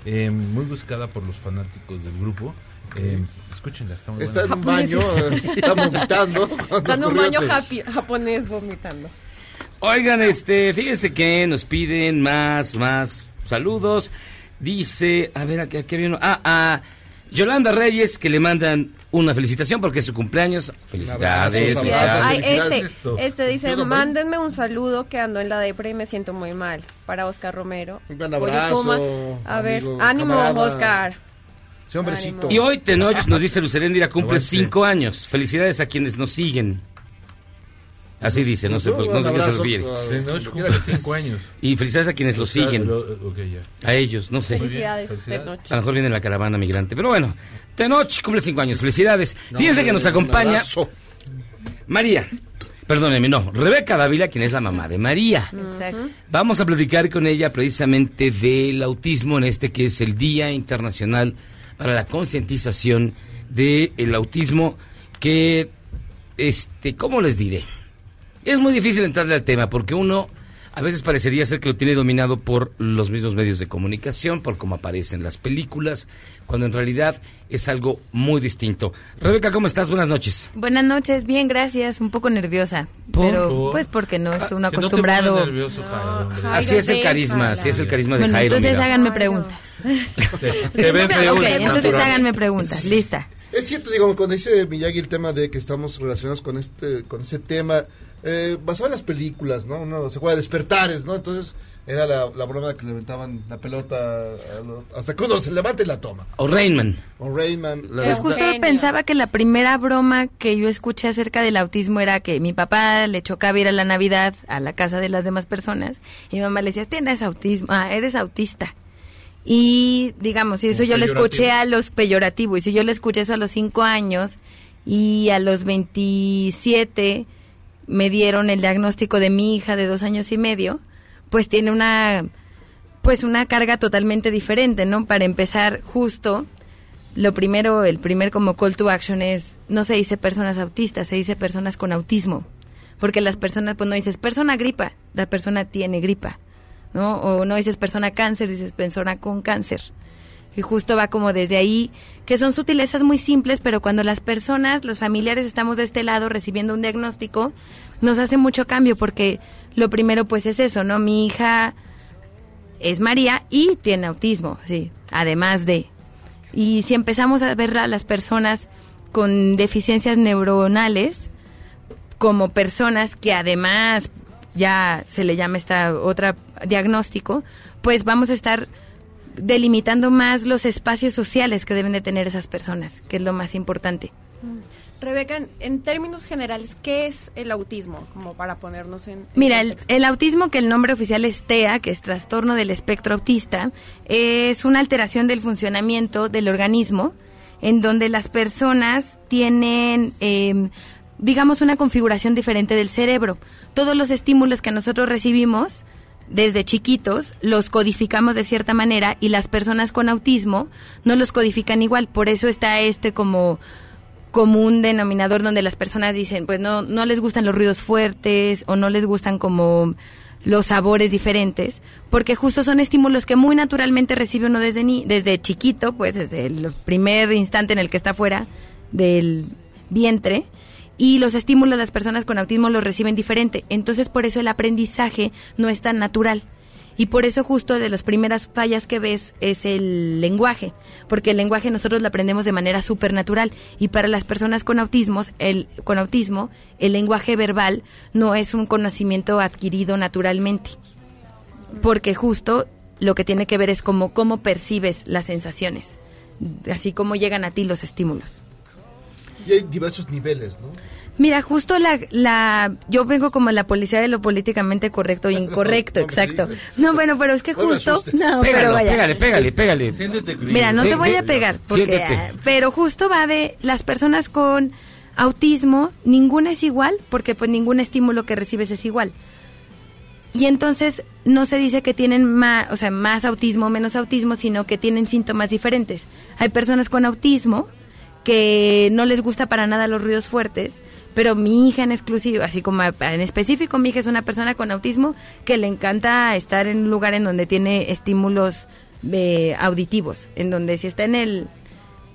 eh, muy buscada por los fanáticos del grupo. Eh, escúchenla, está muy Está en un baño, eh, está vomitando. *laughs* Está en un baño japi- japonés vomitando. Oigan, este, fíjense que nos piden más, más saludos. Dice, a ver, aquí, aquí había uno. Ah, a Yolanda Reyes, que le mandan una felicitación porque es su cumpleaños. Felicidades. Abrazos. Ay, felicidades. este, este dice, mándenme un saludo que ando en la depre y me siento muy mal. Para Oscar Romero. Un gran abrazo. A ver, amigo, ánimo, camarada. Oscar. Ese hombrecito. Y hoy Tenoch nos dice Lucerendira cumple cinco años. Felicidades a quienes nos siguen. Así dice, no sé, Un no sé qué se refiere. Tenoch cumple cinco años. Y felicidades a quienes lo siguen. A ellos, no sé. Felicidades. Tenoch. A lo mejor viene la caravana migrante. Pero bueno, Tenoch cumple cinco años. Felicidades. Fíjense que nos acompaña. María. Perdóneme, no. Rebeca Dávila, quien es la mamá de María. Exacto. Vamos a platicar con ella precisamente del autismo en este que es el Día Internacional para la Concientización del Autismo que, este, ¿cómo les diré? Es muy difícil entrarle al tema porque uno a veces parecería ser que lo tiene dominado por los mismos medios de comunicación, por cómo aparecen las películas, cuando en realidad es algo muy distinto. Rebeca, ¿cómo estás? Buenas noches. Buenas noches, bien, gracias. Un poco nerviosa, ¿Por? pero pues porque no es uno Que no te acostumbrado. pongas nervioso, Jairo, hombre. Así es el carisma, así es el carisma de bueno, Jairo. entonces mira. háganme preguntas. *laughs* Te, te *laughs* ok, una entonces háganme preguntas. Lista. Es cierto, digo, cuando dice Miyagi el tema de que estamos relacionados con este con ese tema, eh, basado en las películas, ¿no? Uno se juega a despertares, ¿no? Entonces era la, la broma que le aventaban la pelota a lo- hasta que uno se levanta y la toma. O Rainman. O Rayman. Pues justo pensaba que la primera broma que yo escuché acerca del autismo era que mi papá le chocaba ir a la Navidad a la casa de las demás personas y mi mamá le decía, tienes autismo, ah, eres autista. Y digamos, y eso yo peyorativo. escuché a los peyorativos, y si yo le escuché eso a los cinco años y a los 27 me dieron el diagnóstico de mi hija de dos años y medio, pues tiene una, pues una carga totalmente diferente, ¿no? Para empezar, justo, lo primero, el primer como call to action es, no se dice personas autistas, se dice personas con autismo. Porque las personas, pues no dices persona gripa, la persona tiene gripa, ¿no? O no dices persona cáncer, dices persona con cáncer. Y justo va como desde ahí, que son sutilezas muy simples, pero cuando las personas, los familiares estamos de este lado recibiendo un diagnóstico, nos hace mucho cambio, porque lo primero pues es eso, ¿no? Mi hija es María y tiene autismo, sí, además de. Y si empezamos a ver a las personas con deficiencias neuronales como personas que además ya se le llama esta otra diagnóstico, pues vamos a estar delimitando más los espacios sociales que deben de tener esas personas, que es lo más importante. Rebeca, en, en términos generales, ¿qué es el autismo? Como para ponernos en... en Mira, el, el autismo, que el nombre oficial es TEA, que es trastorno del espectro autista, es una alteración del funcionamiento del organismo en donde las personas tienen, eh, digamos, una configuración diferente del cerebro. Todos los estímulos que nosotros recibimos desde chiquitos los codificamos de cierta manera y las personas con autismo no los codifican igual. Por eso está este como común denominador donde las personas dicen, pues no, no les gustan los ruidos fuertes o no les gustan como los sabores diferentes, porque justo son estímulos que muy naturalmente recibe uno desde, ni desde chiquito, pues desde el primer instante en el que está fuera del vientre, y los estímulos de las personas con autismo los reciben diferente. Entonces, por eso el aprendizaje no es tan natural. Y por eso justo de las primeras fallas que ves es el lenguaje, porque el lenguaje nosotros lo aprendemos de manera supernatural y para las personas con autismos, el con autismo, el lenguaje verbal no es un conocimiento adquirido naturalmente. Porque justo lo que tiene que ver es como cómo percibes las sensaciones, así como llegan a ti los estímulos. Y hay diversos niveles, ¿no? Mira, justo la, la, yo vengo como la policía de lo políticamente correcto e *laughs* incorrecto, No exacto. No, bueno, pero es que justo, no, Pégalo, pero vaya. pégale, pégale, pégale. Siéntete Mira, no te voy a pegar, porque, siéntete. ah, pero justo va de las personas con autismo, ninguna es igual, porque pues ningún estímulo que recibes es igual. Y entonces no se dice que tienen más, o sea, más autismo o menos autismo, sino que tienen síntomas diferentes. Hay personas con autismo que no les gusta para nada los ruidos fuertes, Pero mi hija en exclusivo, así como en específico, mi hija es una persona con autismo que le encanta estar en un lugar en donde tiene estímulos eh, auditivos, en donde si está en el,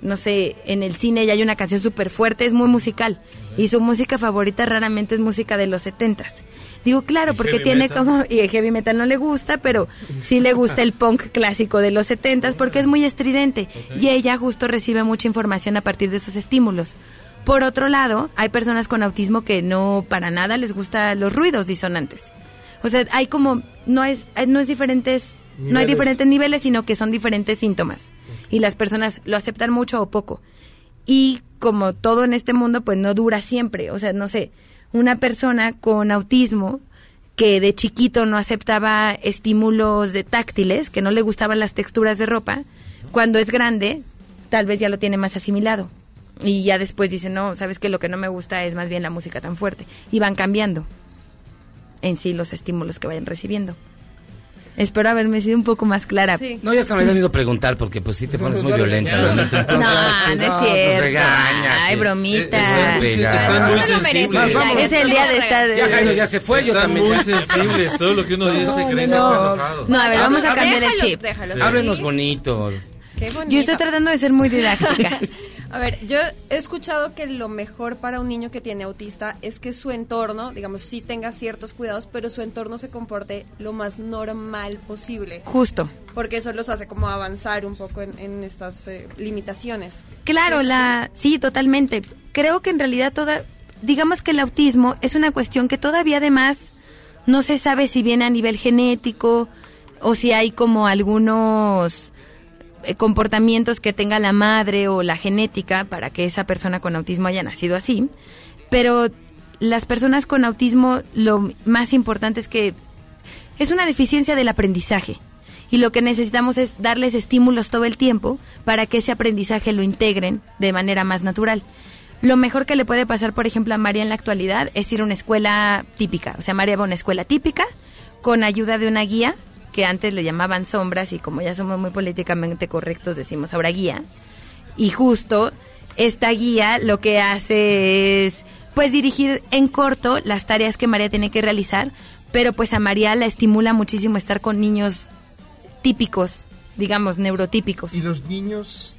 no sé, en el cine y hay una canción súper fuerte, es muy musical. Y su música favorita raramente es música de los setentas. Digo, claro, porque tiene metal? como... Y el heavy metal no le gusta, pero sí le gusta el punk clásico de los setentas porque es muy estridente. Y ella justo recibe mucha información a partir de esos estímulos. Por otro lado, hay personas con autismo que no para nada les gustan los ruidos disonantes. O sea, hay como... No es, no es diferentes... No hay diferentes niveles, sino que son diferentes síntomas. Y las personas lo aceptan mucho o poco. Y como todo en este mundo, pues no dura siempre. O sea, no sé, una persona con autismo que de chiquito no aceptaba estímulos de táctiles, que no le gustaban las texturas de ropa, cuando es grande, tal vez ya lo tiene más asimilado. Y ya después dice, no, sabes que lo que no me gusta es más bien la música tan fuerte. Y van cambiando en sí los estímulos que vayan recibiendo. Espero haberme sido un poco más clara. No, ya hasta me da miedo preguntar porque pues sí te pones muy violenta. No, ¿no? Entonces, no es pues, cierto. regañas, Ay, sí. bromita. Están muy sensibles. Es el día de estar- Ya Jairo ya se fue, yo también. muy sensibles. Todo lo que uno dice No, creen no, que no. No, a ver, vamos a cambiar el chip. Háblenos bonito. Qué bonito. Yo estoy tratando de ser muy didáctica. *laughs* A ver, yo he escuchado que lo mejor para un niño que tiene autista es que su entorno, digamos, sí tenga ciertos cuidados, pero su entorno se comporte lo más normal posible. Justo. Porque eso los hace como avanzar un poco en, en estas eh, limitaciones. Claro, la sí, totalmente. Creo que en realidad toda digamos que el autismo es una cuestión que todavía además no se sabe si viene a nivel genético o si hay como algunos comportamientos que tenga la madre o la genética para que esa persona con autismo haya nacido así. Pero las personas con autismo lo más importante es que es una deficiencia del aprendizaje. Y lo que necesitamos es darles estímulos todo el tiempo para que ese aprendizaje lo integren de manera más natural. Lo mejor que le puede pasar, por ejemplo, a María en la actualidad es ir a una escuela típica. O sea, María va a una escuela típica con ayuda de una guía, que antes le llamaban sombras y como ya somos muy políticamente correctos decimos ahora guía. Y justo esta guía lo que hace es pues dirigir en corto las tareas que María tiene que realizar, pero pues a María la estimula muchísimo estar con niños típicos, digamos, neurotípicos. Y los niños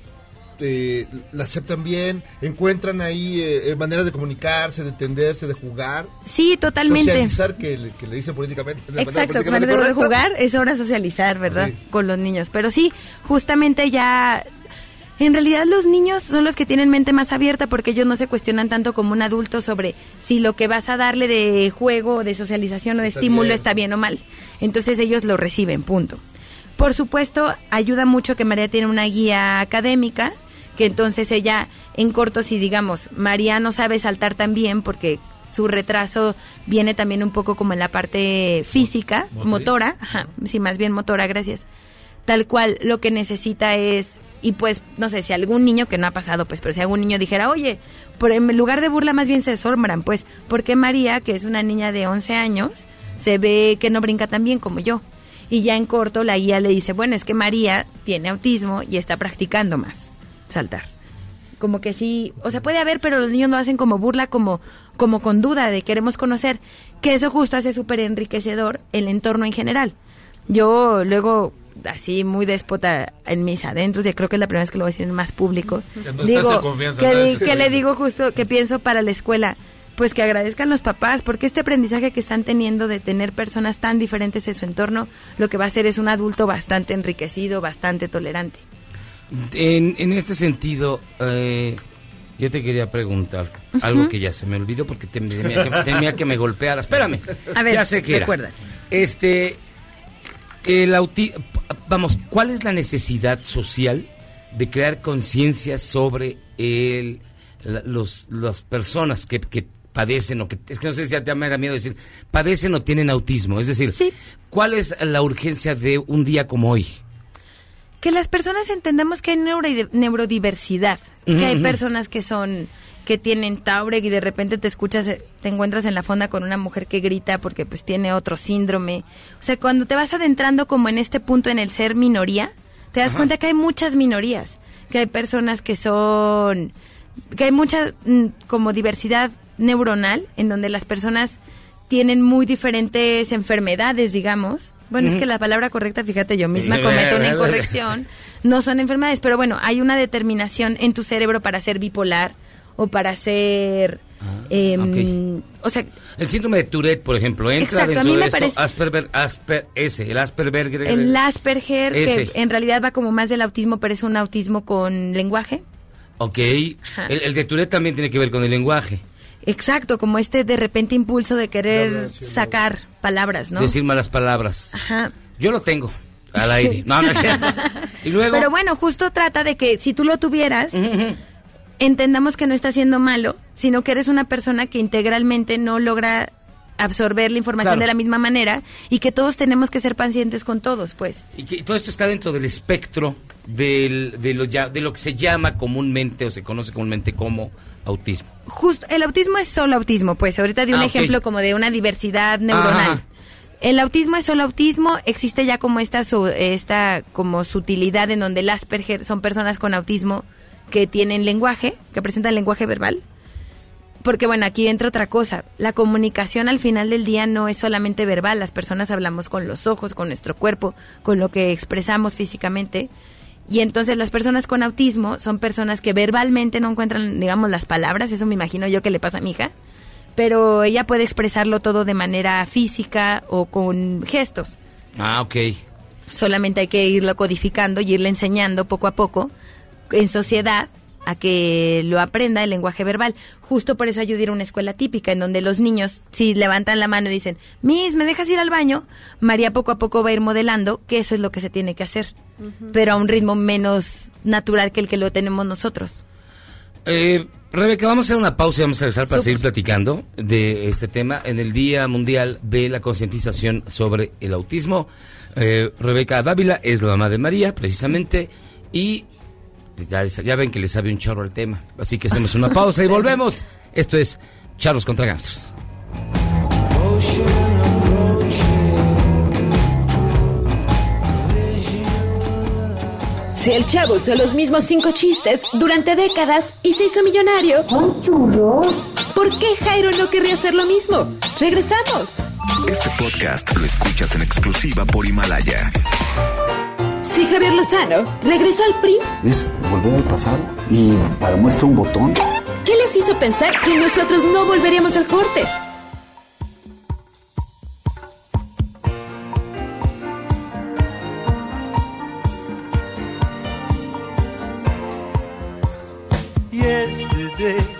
eh, la aceptan bien, encuentran ahí eh, eh, maneras de comunicarse, de entenderse, de jugar. Sí, totalmente. Socializar, que, le- que le dicen políticamente. Exacto, cuando de jugar es hora de socializar, ¿verdad? Sí. Con los niños. Pero sí, justamente ya... En realidad los niños son los que tienen mente más abierta porque ellos no se cuestionan tanto como un adulto sobre si lo que vas a darle de juego, de socialización o de Está estímulo bien. está bien o mal. Entonces ellos lo reciben, punto. Por supuesto, ayuda mucho que María tiene una guía académica, que entonces ella, en corto, si digamos, María no sabe saltar tan bien porque su retraso viene también un poco como en la parte física, Motriz. motora, ajá, sí, más bien motora, gracias. Tal cual, lo que necesita es, y pues, no sé, si algún niño que no ha pasado, pues, pero si algún niño dijera, oye, por, en lugar de burla más bien se asombran, pues, ¿por qué María, que es una niña de 11 años, se ve que no brinca tan bien como yo? Y ya en corto la guía le dice, bueno, es que María tiene autismo y está practicando más saltar. Como que sí, o sea, puede haber, pero los niños lo hacen como burla, como, como con duda de queremos conocer, que eso justo hace súper enriquecedor el entorno en general. Yo luego, así muy déspota en mis adentros, y creo que es la primera vez que lo voy a decir en más público, Ya no digo, que, di- que le digo justo que pienso para la escuela, pues que agradezcan los papás, porque este aprendizaje que están teniendo de tener personas tan diferentes en su entorno, lo que va a hacer es un adulto bastante enriquecido, bastante tolerante. En, en este sentido, eh, yo te quería preguntar algo que ya se me olvidó porque tem- temía, que, temía que me golpeara. Espérame. A ver, ya sé que era. recuérdate. Este, el auti vamos, ¿cuál es la necesidad social de crear conciencia sobre el, la- los, las personas que, que padecen o que es que no sé si ya te me da miedo decir padecen o tienen autismo? Es decir, ¿cuál es la urgencia de un día como hoy? Que las personas entendamos que hay neurodi- neurodiversidad, que hay personas que son que tienen Taureg y de repente te escuchas, eh, te encuentras en la fonda con una mujer que grita porque pues tiene otro síndrome. O sea, cuando te vas adentrando como en este punto en el ser minoría, te das Ajá. cuenta que hay muchas minorías, que hay personas que son, que hay mucha mm, como diversidad neuronal en donde las personas tienen muy diferentes enfermedades, digamos. Bueno, es que la palabra correcta, fíjate, yo misma cometo una *laughs* incorrección. No son enfermedades, pero bueno, hay una determinación en tu cerebro para ser bipolar o para ser... em, O sea, El síndrome de Tourette, por ejemplo, entra Exacto, a dentro mí de me esto. parece- Asperger, Asper, ese, el Asperger. el Asperger, Ese. que en realidad va como más del autismo, pero es un autismo con lenguaje. Ok. El, el de Tourette también tiene que ver con el lenguaje. Exacto, como este de repente impulso de querer sacar palabras, ¿no? Decir malas palabras. Ajá. Yo lo tengo. Al aire. No, no es *laughs* cierto. Y luego. Pero bueno, justo trata de que si tú lo tuvieras, entendamos que no está siendo malo, sino que eres una persona que integralmente no logra absorber la información Claro. de la misma manera y que todos tenemos que ser pacientes con todos, pues. Y que todo esto está dentro del espectro del- de, lo, ya- de lo que se llama comúnmente o se conoce comúnmente como autismo. Justo, el autismo es solo autismo, pues ahorita di un Ah, ejemplo como de una diversidad neuronal. Ajá. El autismo es solo autismo, existe ya como esta, su- esta como sutilidad en donde el Asperger son personas con autismo que tienen lenguaje, que presentan lenguaje verbal. Porque bueno, aquí entra otra cosa. La comunicación al final del día no es solamente verbal. Las personas hablamos con los ojos, con nuestro cuerpo, con lo que expresamos físicamente. Y entonces las personas con autismo son personas que verbalmente no encuentran, digamos, las palabras. Eso me imagino yo que le pasa a mi hija. Pero ella puede expresarlo todo de manera física o con gestos. Ah, ok. Solamente hay que irlo codificando y irle enseñando poco a poco en sociedad a que lo aprenda el lenguaje verbal. Justo por eso ayudé a una escuela típica en donde los niños, si levantan la mano y dicen, Miss, ¿me dejas ir al baño? María poco a poco va a ir modelando que eso es lo que se tiene que hacer, pero a un ritmo menos natural que el que lo tenemos nosotros. Eh, Rebeca, vamos a hacer una pausa y vamos a regresar para seguir platicando de este tema en el Día Mundial de la Concientización sobre el Autismo. Eh, Rebeca Dávila es la mamá de María, precisamente, y ya, ya ven que le sabe un chorro el tema. Así que hacemos una pausa y *laughs* volvemos. Esto es Charlos contra Gangsters. El chavo usó los mismos cinco chistes durante décadas y se hizo millonario. ¿Por qué Jairo no querría hacer lo mismo? Regresamos. Este podcast lo escuchas en exclusiva por Himalaya. Si Javier Lozano regresó al PRI, Es volver al pasado y para muestra un botón. ¿qué les hizo pensar que nosotros no volveríamos al corte? Yesterday.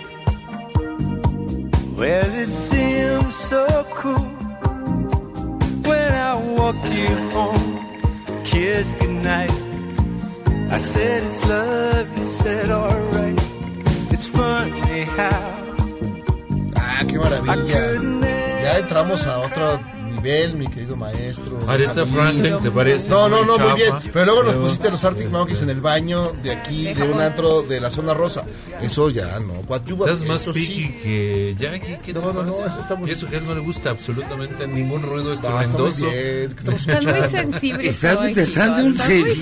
Well, it seemed so cool when I walked you home, kissed goodnight. I said it's love, you said alright. It's funny how Ah, qué maravilla. Ya entramos a otro nivel, mi querido maestro. Aretha. Franklin, ¿te parece? No, no, no, muy bien. Pero luego nos pusiste los Arctic Monkeys en el baño de aquí, de, un antro de la zona rosa. Eso ya no. Guayuba, Estás más piqui sí. que Jackie. ¿qué No, te no, no, pasa? eso está muy Y eso que a él no le gusta absolutamente ningún ruido estruendoso. Están muy sensibles Están sensibles.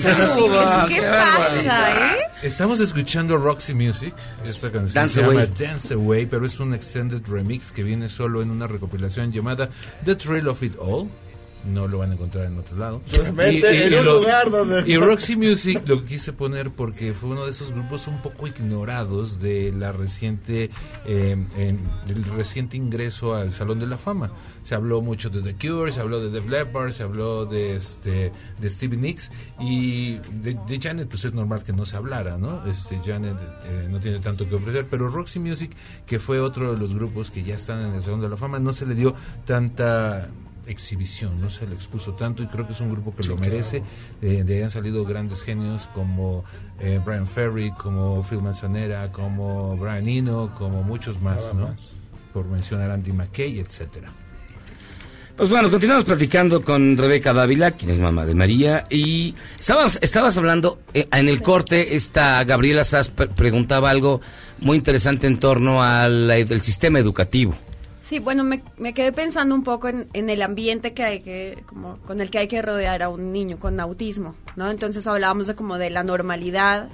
¿Qué pasa, eh? Estamos escuchando Roxy Music. Esta canción Dance se Away. llama Dance Away, pero es un extended remix que viene solo en una recopilación llamada The Thrill of It All. No lo van a encontrar en otro lado. Solamente en un lugar donde- y Roxy Music lo quise poner porque fue uno de esos grupos un poco ignorados de la reciente eh, en- del reciente ingreso al Salón de la Fama. Se habló mucho de The Cure, se habló de Def Leppard, se habló de este de Stevie Nicks y de, de Janet pues es normal que no se hablara, ¿no? Este Janet eh, no tiene tanto que ofrecer, pero Roxy Music que fue otro de los grupos que ya están en el Salón de la Fama no se le dio tanta exhibición, no se le expuso tanto y creo que es un grupo que lo merece. Eh, de ahí han salido grandes genios como eh, Brian Ferry, como Phil Manzanera, como Brian Eno, como muchos más, Nada ¿no? más. Por mencionar Andy McKay, etcétera. Pues bueno, continuamos platicando con Rebeca Dávila, quien es mamá de María, y estabas, estabas hablando eh, en el corte, esta Gabriela Sass pre- preguntaba algo muy interesante en torno al el sistema educativo. Sí, bueno, me, me quedé pensando un poco en, en el ambiente que hay que, como, con el que hay que rodear a un niño con autismo, ¿no? Entonces hablábamos de como de la normalidad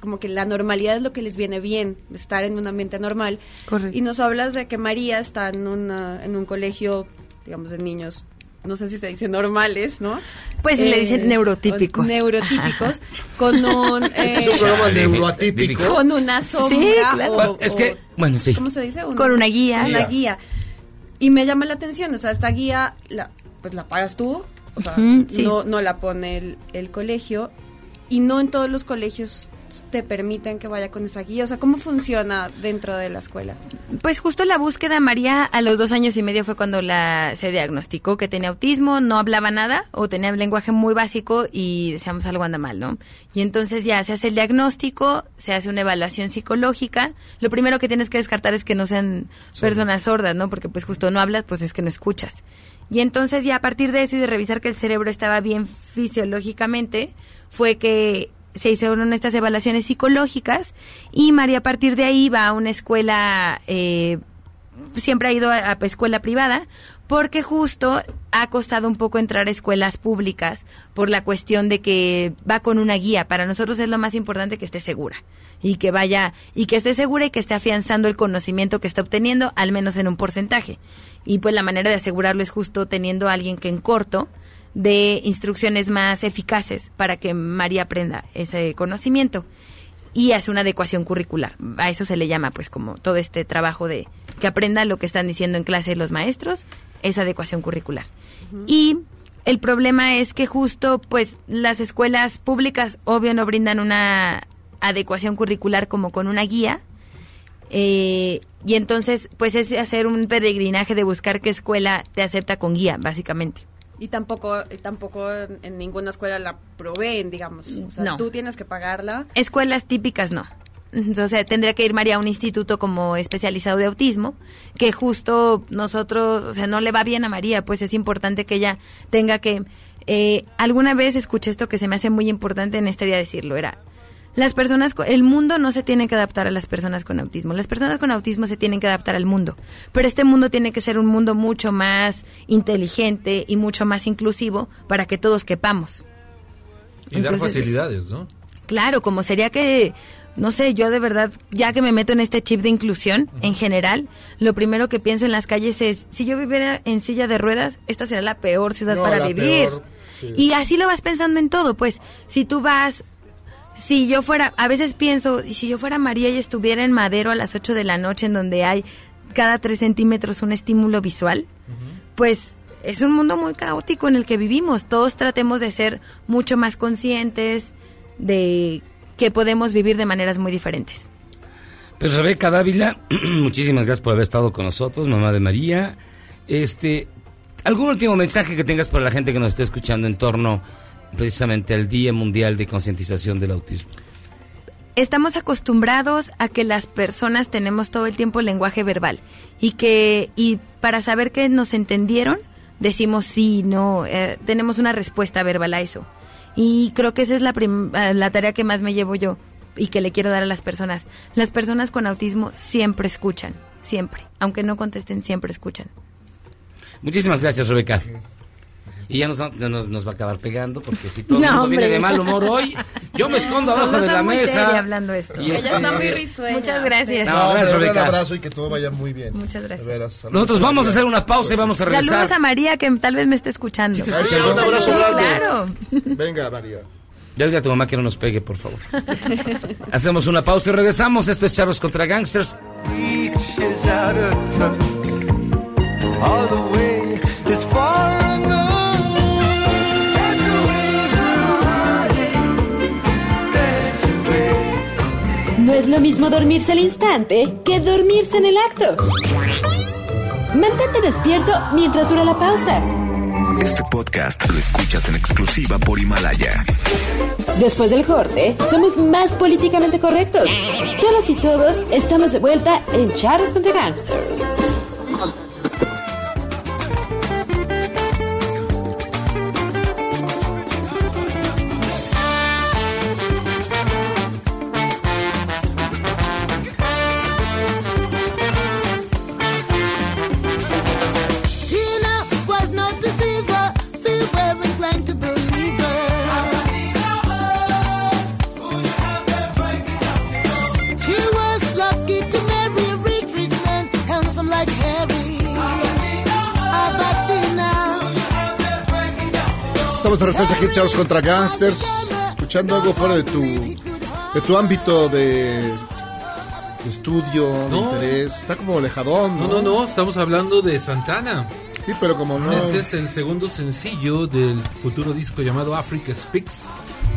como que la normalidad es lo que les viene bien, estar en un ambiente normal. Correcto. Y nos hablas de que María está en, una, en un colegio, digamos, de niños, no sé si se dice normales, ¿no? Pues le dicen neurotípicos. o Neurotípicos, con un... Este es eh, un programa neuroatípico. Con una sombra. Sí, claro. o- Es que, o- bueno, sí. ¿Cómo se dice? Un- Con una guía. Una Guía. Y me llama la atención, o sea, esta guía, la, pues la pagas tú, o sea, sí. no, no la pone el, el colegio, y no en todos los colegios te permiten que vaya con esa guía. O sea, ¿cómo funciona dentro de la escuela? Pues justo la búsqueda María a los dos años y medio fue cuando la se diagnosticó que tenía autismo, no hablaba nada o tenía un lenguaje muy básico y decíamos algo anda mal, ¿no? Y entonces ya se hace el diagnóstico, se hace una evaluación psicológica. Lo primero que tienes que descartar es que no sean personas sordas, ¿no? Porque pues justo no hablas, pues es que no escuchas. Y entonces ya a partir de eso y de revisar que el cerebro estaba bien fisiológicamente, fue que se hicieron estas evaluaciones psicológicas y María a partir de ahí va a una escuela, eh, siempre ha ido a, a escuela privada, porque justo ha costado un poco entrar a escuelas públicas por la cuestión de que va con una guía. Para nosotros es lo más importante que esté segura y que vaya y que esté segura y que esté afianzando el conocimiento que está obteniendo, al menos en un porcentaje. Y pues la manera de asegurarlo es justo teniendo a alguien que en corto de instrucciones más eficaces para que María aprenda ese conocimiento y hace una adecuación curricular. A eso se le llama pues como todo este trabajo de que aprenda lo que están diciendo en clase los maestros, esa adecuación curricular. Y el problema es que justo pues las escuelas públicas obvio no brindan una adecuación curricular como con una guía. eh, y entonces, pues es hacer un peregrinaje de buscar qué escuela te acepta con guía, básicamente. Y tampoco, y tampoco en, en ninguna escuela la proveen, digamos. O sea, No. tú tienes que pagarla. Escuelas típicas no. O sea, tendría que ir María a un instituto como especializado de autismo, que justo nosotros, o sea, no le va bien a María, pues es importante que ella tenga que... eh, alguna vez escuché esto que se me hace muy importante en este día decirlo, era, las personas, el mundo no se tiene que adaptar a las personas con autismo, las personas con autismo se tienen que adaptar al mundo, pero este mundo tiene que ser un mundo mucho más inteligente y mucho más inclusivo para que todos quepamos. Y dar facilidades, ¿no? Claro, como sería que, no sé, yo de verdad, ya que me meto en este chip de inclusión en general, lo primero que pienso en las calles es, si yo viviera en silla de ruedas, esta será la peor ciudad No, para vivir. peor, sí. Y así lo vas pensando en todo, pues, si tú vas, si yo fuera, a veces pienso, y si yo fuera María y estuviera en Madero a las 8 de la noche en donde hay cada 3 centímetros un estímulo visual, pues es un mundo muy caótico en el que vivimos. Todos tratemos de ser mucho más conscientes de que podemos vivir de maneras muy diferentes. Pues Rebeca Dávila, *clears throat* muchísimas gracias por haber estado con nosotros, mamá de María. Este, ¿algún último mensaje que tengas para la gente que nos está escuchando en torno precisamente al Día Mundial de Concientización del Autismo? Estamos acostumbrados a que las personas tenemos todo el tiempo el lenguaje verbal y que y para saber que nos entendieron decimos sí, no, eh, tenemos una respuesta verbal a eso. Y creo que esa es la, prim- eh, la tarea que más me llevo yo y que le quiero dar a las personas. Las personas con autismo siempre escuchan, siempre. Aunque no contesten, siempre escuchan. Muchísimas gracias, Rebeca. Y ya nos, nos, nos va a acabar pegando porque si todo el *laughs* No, mundo viene hombre. de mal humor hoy, yo me escondo abajo de la muy mesa. hablando esto. Y este- Muchas gracias. No, No, gracias, un Rebeca. abrazo y que todo vaya muy bien. Muchas gracias. Veras, saludos Nosotros vamos a hacer una pausa y vamos a regresar. Saludos a María que tal vez me esté escuchando. Sí te escucha, María, un ¿no? abrazo grande. Claro. Venga, María. Ya diga a tu mamá que no nos pegue, por favor. *laughs* Hacemos una pausa y regresamos. Esto es Charros contra Gangsters. All the way is far es lo mismo dormirse al instante que dormirse en el acto. Mantente despierto mientras dura la pausa. Este podcast lo escuchas en exclusiva por Himalaya. Después del corte, somos más políticamente correctos. Todas y todos estamos de vuelta en Charros contra Gangsters. Estamos de regreso aquí en Charlos contra Gangsters, escuchando algo fuera de tu, de tu ámbito de, estudio, de No. interés. Está como alejadón, No, no, no, estamos hablando de Santana. Sí, pero como no. Este es el segundo sencillo del futuro disco llamado Africa Speaks.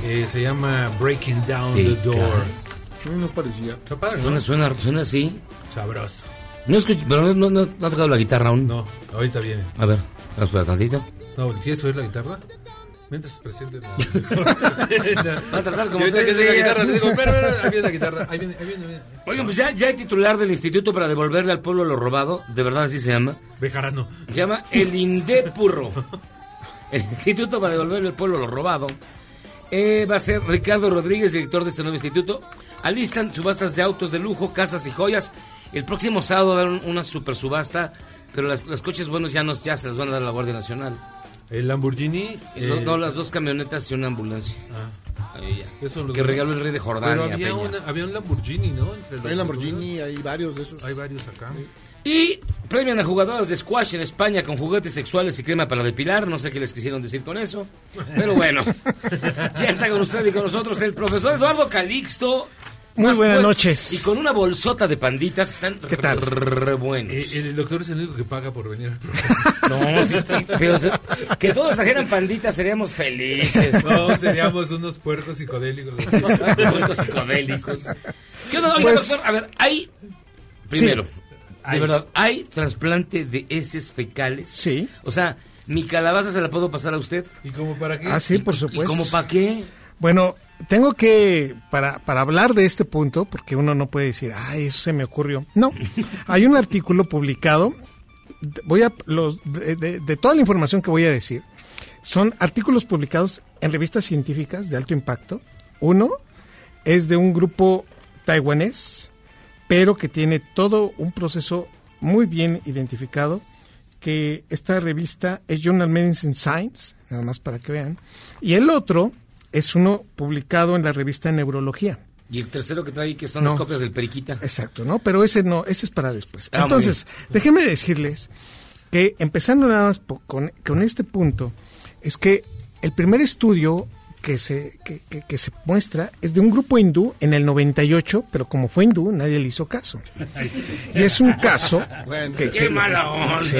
Eh, se llama Breaking Down Sí, the Door. cara. No parecía. Padre, ¿no? Suena, suena, suena así. Sabroso. No escucho, pero no, no, no, no ha tocado la guitarra aún. No, ahorita viene. A ver, espera tantito. No, ¿quieres oír la guitarra? Mientras presente la... *laughs* Va a tratar como ahorita que la guitarra, le digo, espera, espera, *laughs* ahí viene la guitarra, ahí viene, ahí viene, ahí viene. Oigan, pues ya, ya hay titular del Instituto para devolverle al pueblo lo robado. De verdad así se llama. Bejarano. Se llama el INDEPURRO. El Instituto para devolverle al pueblo lo robado. Eh, va a ser Ricardo Rodríguez, director de este nuevo instituto. Alistan subastas de autos de lujo, casas y joyas. El próximo sábado va a haber un- una super subasta, pero las, los coches buenos ya, nos, ya se las van a dar a la Guardia Nacional. El Lamborghini. No, eh, no, las dos camionetas y una ambulancia. Ahí ya. Eso que regaló el rey de Jordania. Pero había, Peña. una- había un Lamborghini, ¿no? Entre Hay Lamborghini, hay varios de esos. Hay varios acá. Y premian a jugadoras de squash en España con juguetes sexuales y crema para depilar. No sé qué les quisieron decir con eso. Pero bueno, *laughs* ya está con usted y con nosotros el profesor Eduardo Calixto. Muy buenas pues- noches. Y con una bolsota de panditas están ¿Qué tal? re buenos. Eh, el doctor es el único que paga por venir al programa. *laughs* No, sí está- pero se- que todos trajeran panditas seríamos felices. No, seríamos unos puercos psicodélicos. *laughs* Puercos psicodélicos. ¿Qué onda? Oiga, Pues- doctor, a ver, hay... Primero, Sí. de verdad, ¿hay trasplante de heces fecales? Sí. O sea, ¿mi calabaza se la puedo pasar a usted? ¿Y como para qué? Ah, sí, por ¿Y supuesto. como para qué? Bueno, tengo que, para, para hablar de este punto, porque uno no puede decir, ay, eso se me ocurrió. No, *laughs* hay un artículo publicado, voy a, los, de, de- de toda la información que voy a decir, son artículos publicados en revistas científicas de alto impacto. Uno es de un grupo taiwanés, pero que tiene todo un proceso muy bien identificado, que esta revista es Journal Medicine Science, nada más para que vean, y el otro es uno publicado en la revista Neurología. Y el tercero que trae que son No. las copias del periquita. Exacto, ¿no? Pero ese no, ese es para después. Ah, Entonces, déjenme decirles que empezando nada más con, con este punto, es que el primer estudio que se, que, que- que se muestra es de un grupo hindú en el 98, pero como fue hindú, nadie le hizo caso. Y es un caso *laughs* Bueno, que, qué mala onda. Sí.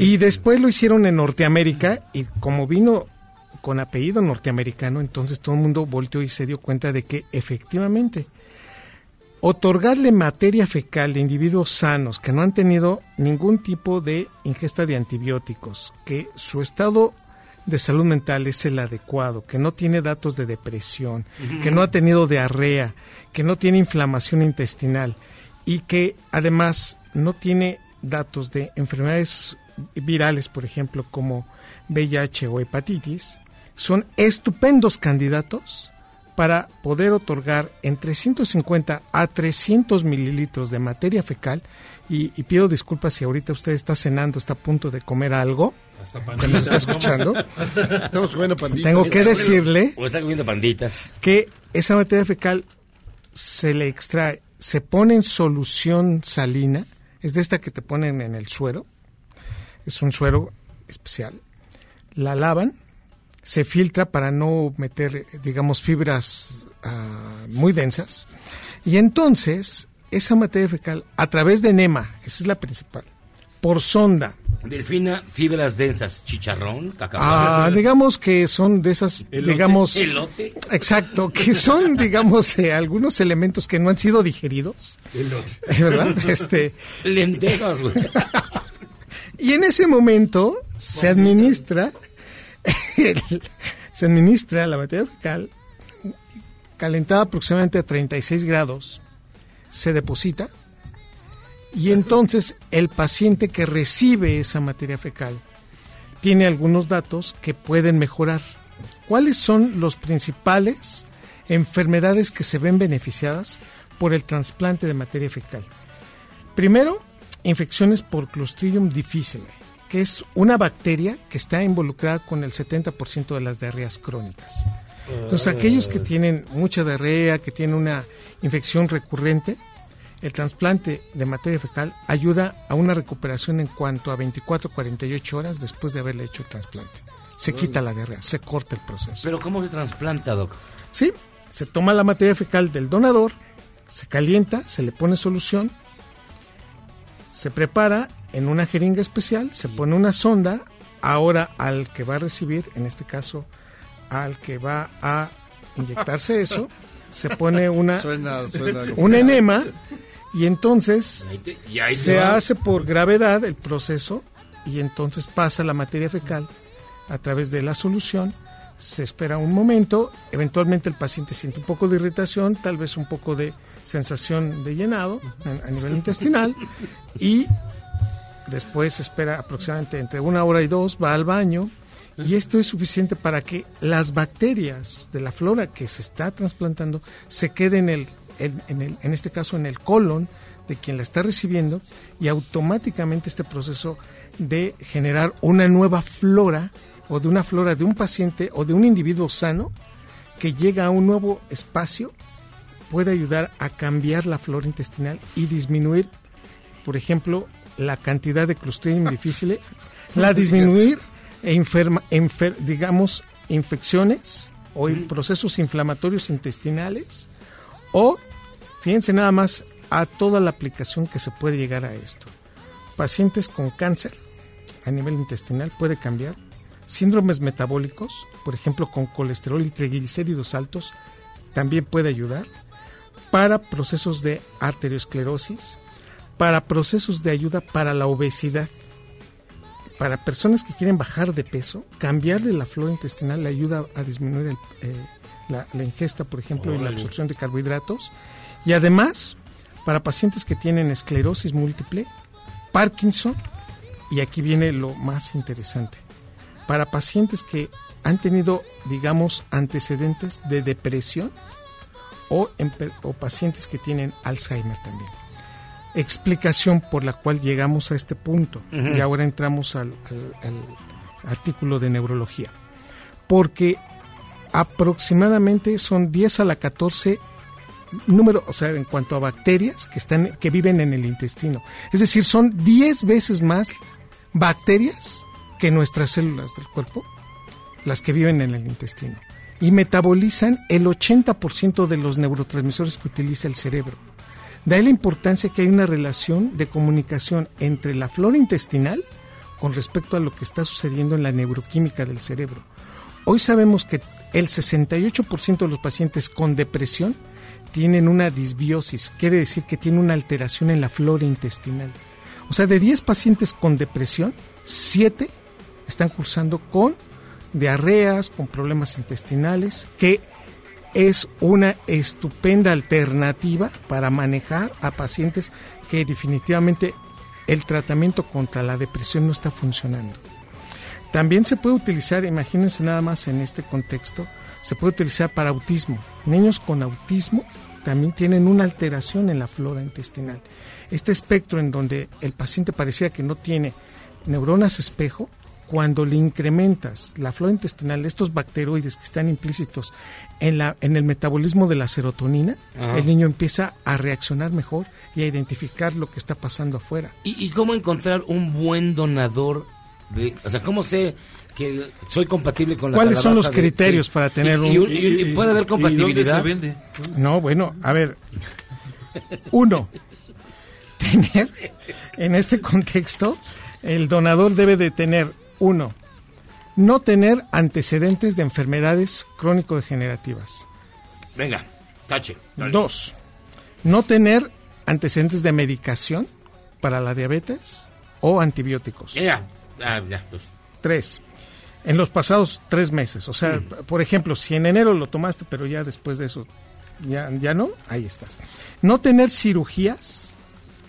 Y después lo hicieron en Norteamérica y como vino con apellido norteamericano, entonces todo el mundo volteó y se dio cuenta de que efectivamente otorgarle materia fecal de individuos sanos que no han tenido ningún tipo de ingesta de antibióticos, que su estado de salud mental es el adecuado, que no tiene datos de depresión, que no ha tenido diarrea, que no tiene inflamación intestinal y que además no tiene datos de enfermedades virales, por ejemplo, como VIH o hepatitis, son estupendos candidatos para poder otorgar entre 150 a 300 mililitros de materia fecal. Y, y pido disculpas si ahorita usted está cenando, está a punto de comer algo, Hasta que nos está escuchando. *laughs* Estamos comiendo panditas. Tengo que decirle O está comiendo panditas. que esa materia fecal se le extrae, se pone en solución salina, es de esta que te ponen en el suero, es un suero especial, la lavan, se filtra para no meter, digamos, fibras ah, muy densas, y entonces esa materia fecal, a través de enema, esa es la principal, por sonda, Delfina, fibras densas, chicharrón, Ah, cacahuate. digamos que son de esas, Elote. digamos, Elote. exacto, que son, *laughs* digamos, eh, algunos elementos que no han sido digeridos, *laughs* ¿verdad? Este, Lentejas, güey. *laughs* y en ese momento se administra, el- se administra la materia fecal calentada aproximadamente a 36 grados, se deposita y entonces el paciente que recibe esa materia fecal tiene algunos datos que pueden mejorar. ¿Cuáles son los principales enfermedades que se ven beneficiadas por el trasplante de materia fecal? Primero, infecciones por Clostridium difficile, que es una bacteria que está involucrada con el 70% de las diarreas crónicas. Entonces, aquellos que tienen mucha diarrea, que tienen una infección recurrente, el trasplante de materia fecal ayuda a una recuperación en cuanto a 24-48 horas después de haberle hecho el trasplante. se quita la diarrea, se corta el proceso. Pero ¿cómo se trasplanta, Doc? Sí, se toma la materia fecal del donador, se calienta, se le pone solución, se prepara en una jeringa especial, se pone una sonda, ahora al que va a recibir, en este caso al que va a inyectarse *laughs* eso, se pone una Suena- suena *laughs* un enema y entonces te- y se va. hace por gravedad el proceso y entonces pasa la materia fecal a través de la solución, se espera un momento, eventualmente el paciente siente un poco de irritación, tal vez un poco de sensación de llenado a nivel intestinal y después espera aproximadamente entre una hora y dos, va al baño y esto es suficiente para que las bacterias de la flora que se está trasplantando se queden en, el, en, en el, en este caso en el colon de quien la está recibiendo y automáticamente este proceso de generar una nueva flora o de una flora de un paciente o de un individuo sano que llega a un nuevo espacio puede ayudar a cambiar la flora intestinal y disminuir, por ejemplo, la cantidad de Clostridium difficile, la disminuir e enferma, enfer- digamos, infecciones o in- procesos inflamatorios intestinales o, fíjense nada más a toda la aplicación que se puede llegar a esto. Pacientes con cáncer a nivel intestinal puede cambiar. Síndromes metabólicos, por ejemplo, con colesterol y triglicéridos altos, también puede ayudar. Para procesos de arteriosclerosis, para procesos de ayuda para la obesidad. Para personas que quieren bajar de peso, cambiarle la flora intestinal le ayuda a disminuir el, eh, la, la ingesta, por ejemplo, y la absorción de carbohidratos. Y además, para pacientes que tienen esclerosis múltiple, Parkinson, y aquí viene lo más interesante, para pacientes que han tenido, digamos, antecedentes de depresión o, empe- o pacientes que tienen Alzheimer también. Explicación por la cual llegamos a este punto. Y ahora entramos al, al- al artículo de neurología. Porque aproximadamente son 10 a la 14 número, o sea, en cuanto a bacterias que están que viven en el intestino. Es decir, son 10 veces más bacterias que nuestras células del cuerpo, las que viven en el intestino. Y metabolizan el 80% de los neurotransmisores que utiliza el cerebro. De ahí la importancia que hay una relación de comunicación entre la flora intestinal con respecto a lo que está sucediendo en la neuroquímica del cerebro. Hoy sabemos que el 68% de los pacientes con depresión tienen una disbiosis, quiere decir que tiene una alteración en la flora intestinal. O sea, de 10 pacientes con depresión, 7 están cursando con diarreas, con problemas intestinales, que es una estupenda alternativa para manejar a pacientes que definitivamente el tratamiento contra la depresión no está funcionando. También se puede utilizar, imagínense nada más en este contexto, se puede utilizar para autismo. Niños con autismo también tienen una alteración en la flora intestinal. Este espectro en donde el paciente parecía que no tiene neuronas espejo, cuando le incrementas la flora intestinal, estos bacteroides que están implícitos en, la, en el metabolismo de la serotonina, Ajá. el niño empieza a reaccionar mejor y a identificar lo que está pasando afuera. ¿Y, y cómo encontrar un buen donador? De, o sea, ¿cómo sé que soy compatible con la ¿Cuáles son los de- criterios sí. para tener Y- un... y- y- y puede haber compatibilidad? No, bueno, a ver. Uno, tener, en este contexto, el donador debe de tener, uno, no tener antecedentes de enfermedades crónico-degenerativas. Venga, tache. dale. Dos, no tener antecedentes de medicación para la diabetes o antibióticos. Ya, ah, ya, pues. Tres, en los pasados tres meses. O sea, por ejemplo, si en enero lo tomaste, pero ya después de eso ya, ya no, ahí estás. No tener cirugías,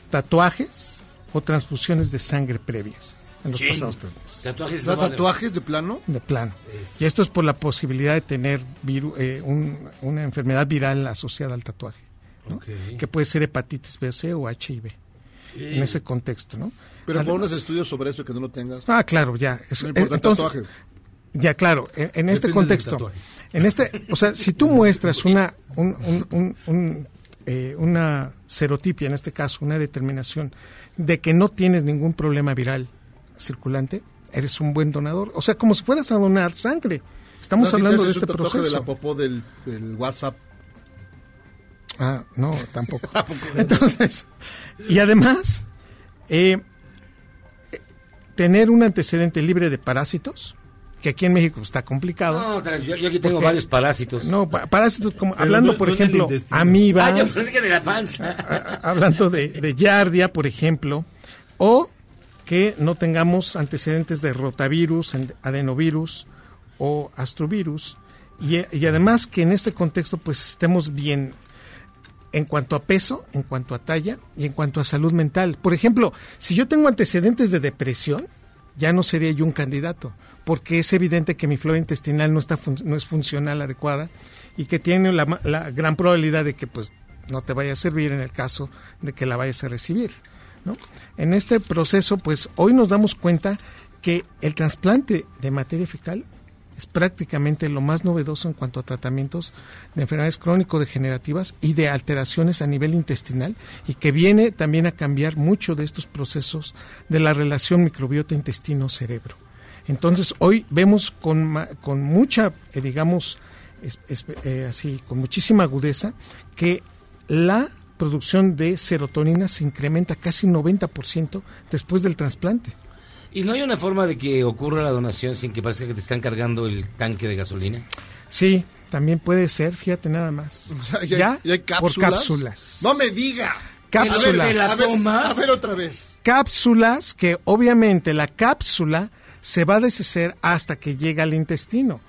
tatuajes o transfusiones de sangre previas en los Chin. pasados tres meses. Tatuajes ¿Da tatuajes de plano? De plano. Y esto es por la posibilidad de tener viru- eh, un- una enfermedad viral asociada al tatuaje, que puede ser hepatitis B, C o HIV. En ese contexto, ¿no? Pero Además- pones estudios sobre eso que no lo tengas. Ah, claro, ya. Eso, No importa el entonces, tatuaje. Ya, claro. En, en este contexto, en este, o sea, si tú muestras una, un- un- un- un, eh, una serotipia, en este caso, una determinación de que no tienes ningún problema viral circulante, eres un buen donador. O sea, como si fueras a donar sangre. Estamos No, si te hablando de este un proceso. de la popó del, del WhatsApp. Ah, no, *laughs* tampoco. Entonces, y además, eh, tener un antecedente libre de parásitos, que aquí en México está complicado. No, o sea, yo, yo aquí tengo Porque- varios parásitos. No, pa- parásitos como, Pero hablando, no- por no ejemplo, amibas, Ah, yo pensé que de la panza. *laughs* a- hablando de, de yardia, por ejemplo, o que no tengamos antecedentes de rotavirus, en- adenovirus o astrovirus, y, además que en este contexto pues estemos bien en cuanto a peso, en cuanto a talla y en cuanto a salud mental. Por ejemplo, si yo tengo antecedentes de depresión, ya no sería yo un candidato, porque es evidente que mi flora intestinal no está no es funcional adecuada y que tiene la, la gran probabilidad de que pues no te vaya a servir en el caso de que la vayas a recibir. ¿No? En este proceso, pues hoy nos damos cuenta que el trasplante de materia fecal es prácticamente lo más novedoso en cuanto a tratamientos de enfermedades crónico-degenerativas y de alteraciones a nivel intestinal y que viene también a cambiar mucho de estos procesos de la relación microbiota intestino-cerebro. Entonces hoy vemos con, con mucha, eh, digamos, eh, así, con muchísima agudeza que la producción de serotonina se incrementa casi un 90% después del trasplante. ¿Y no hay una forma de que ocurra la donación sin que parezca que te están cargando el tanque de gasolina? Sí, también puede ser, fíjate nada más. *laughs* ¿Ya, ya ya hay por cápsulas? cápsulas. No me diga. Cápsulas. A ver, a ver, a ver otra vez. Cápsulas que obviamente la cápsula se va a deshacer hasta que llega al intestino.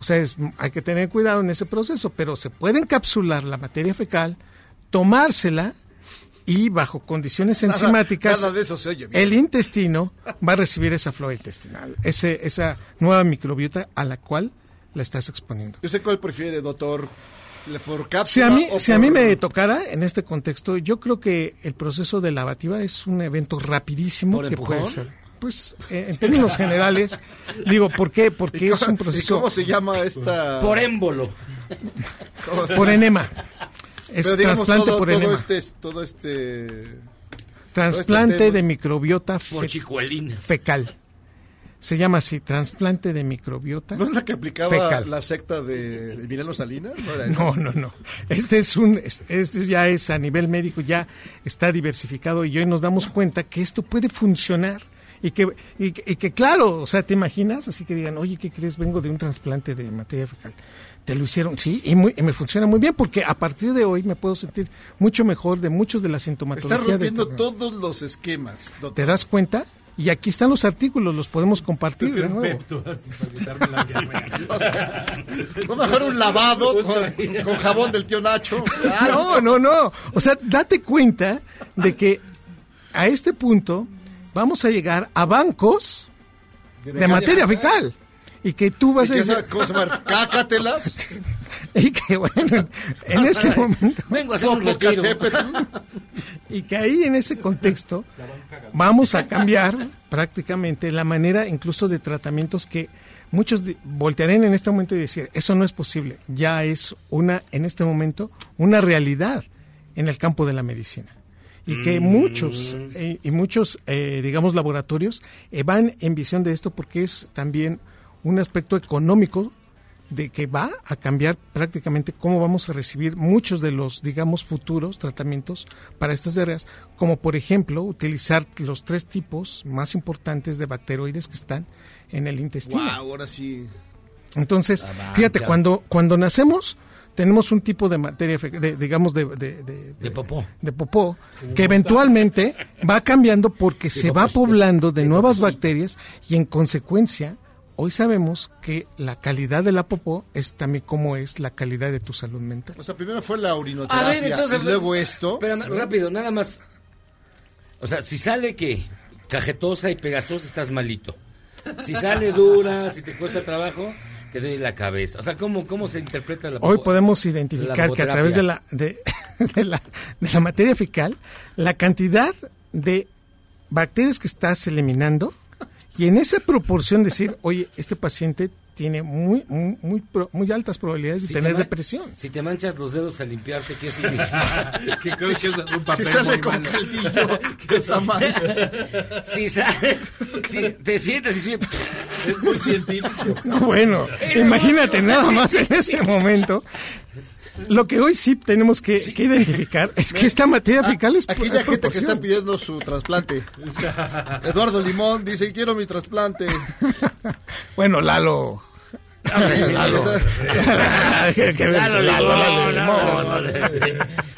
O sea, es- hay que tener cuidado en ese proceso, pero se puede encapsular la materia fecal, tomársela y bajo condiciones enzimáticas nada de eso se oye bien. el intestino va a recibir esa flora intestinal, ese, esa nueva microbiota a la cual la estás exponiendo. ¿Usted cuál prefiere, doctor? ¿Le- ¿Por Si cápsula a mí, o si a mí me tocara en este contexto, yo creo que el proceso de lavativa es un evento rapidísimo ¿Por que empujón? puede ser. Pues eh, en términos generales, *laughs* digo, ¿por qué? Porque ¿Y es cómo- un ¿Y proceso cómo se llama esta...? Por émbolo. *laughs* ¿Cómo se- por enema. Es Pero digamos, trasplante todo, por todo enema. Este, todo este... Trasplante todo este de microbiota Por chicuelinas. fecal. Se llama así, trasplante de microbiota ¿No es la que aplicaba fecal. la secta de Emiliano Salinas? ¿No? No, no, no. Este es un, es- esto ya es a nivel médico, ya está diversificado y hoy nos damos cuenta que esto puede funcionar y que, y, que- y que claro, o sea, ¿te imaginas? Así que digan, oye, ¿qué crees? Vengo de un trasplante de materia fecal. Te lo hicieron, sí, y, muy- y me funciona muy bien porque a partir de hoy me puedo sentir mucho mejor de muchos de la sintomatología. Está de- rompiendo todos los esquemas, doctor. ¿Te das cuenta? Y aquí están los artículos, los podemos compartir de nuevo. *laughs* O sea, no mejor un lavado con, con jabón del tío Nacho. No, no, no. O sea, date cuenta de que a este punto vamos a llegar a bancos de materia fecal. Y que tú vas ¿Y a decir... ¿Cómo se llama? Cácatelas. *laughs* Y que bueno, en *laughs* este momento... Vengo a hacer un retiro. Y que ahí en ese contexto vamos a cambiar prácticamente la manera incluso de tratamientos que muchos voltearán en este momento y decir, eso no es posible, ya es una, en este momento, una realidad en el campo de la medicina. Y que Mm. muchos, eh, y muchos, eh, digamos, laboratorios eh, van en visión de esto porque es también un aspecto económico de que va a cambiar prácticamente cómo vamos a recibir muchos de los, digamos, futuros tratamientos para estas diarreas, como por ejemplo utilizar los tres tipos más importantes de bacteroides que están en el intestino. Wow, ahora sí. Entonces, banca. fíjate, cuando, cuando nacemos tenemos un tipo de materia, de- digamos, de, de, de- De popó. de popó, que eventualmente va cambiando porque se va poblando de nuevas bacterias y en consecuencia, hoy sabemos que la calidad de la popó es también como es la calidad de tu salud mental. O sea, primero fue la A orinoterapia ver, entonces. y luego esto. Espérame, rápido, nada más. O sea, si sale que cajetosa y pegastosa, estás malito. Si sale dura, si te cuesta trabajo, te duele la cabeza. O sea, ¿cómo, cómo se interpreta la Hoy podemos identificar que a través de la, de, *laughs* de la, de la materia fecal, la cantidad de bacterias que estás eliminando y en esa proporción decir, oye, este paciente tiene muy, muy, muy, muy altas probabilidades de tener te depresión. Si te manchas los dedos al limpiarte, ¿qué *laughs* significa? Que creo que es un papel Si sale muy con malo. caldillo, que está mal. *laughs* si, sale, si te sientes y Es muy científico. No, bueno, imagínate nada más en ese momento. Lo que hoy sí tenemos que, que identificar es que esta materia fecal es Aquella es gente que está pidiendo su trasplante. Eduardo Limón dice, quiero mi trasplante. *laughs* Bueno, Lalo. *laughs* Lalo. *laughs* Que- Lalo, Lalo, Lalo.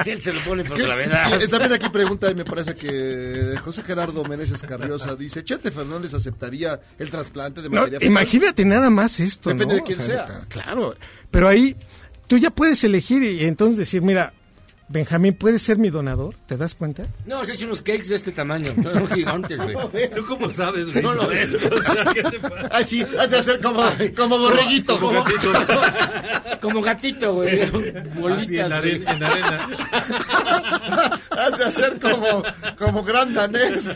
Si él se lo pone por ¿Qué- gravedad. qué- También aquí pregunta, y me parece que José Gerardo Meneses Carriosa dice, Chete Fernández aceptaría el trasplante de No, materia fecal?" imagínate nada más esto. Depende ¿no? de quién O sea. Claro, pero ahí tú ya puedes elegir y entonces decir, mira, Benjamín, ¿puedes ser mi donador? ¿Te das cuenta? No, se hecho unos cakes de este tamaño. Son gigantes, güey. *laughs* ¿Tú cómo sabes? No lo *laughs* ves. O sea, ¿qué te pasa? Ay, sí, has de hacer como, como borreguito. Como, como gatito, güey. Así Bolitas, en, güey. arena, en arena. *laughs* Has de hacer como, como gran danés.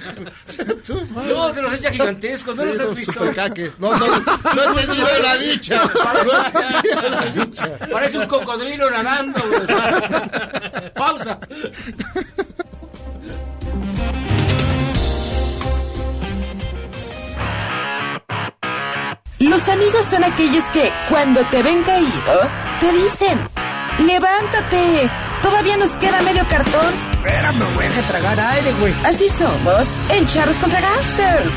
Tú, No, se los echa gigantescos, ¿no Sí, los has no, visto? supercaque. No, no, no he tenido la dicha. No he tenido la dicha. Parece un cocodrilo nadando, güey. *laughs* Pausa. Los amigos son aquellos que, cuando te ven caído, te dicen, levántate, todavía nos queda medio cartón. Espérame, voy a tragar aire, güey. Así somos en Charros contra Gangsters.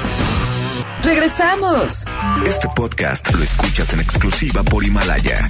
Regresamos. Este podcast lo escuchas en exclusiva por Himalaya.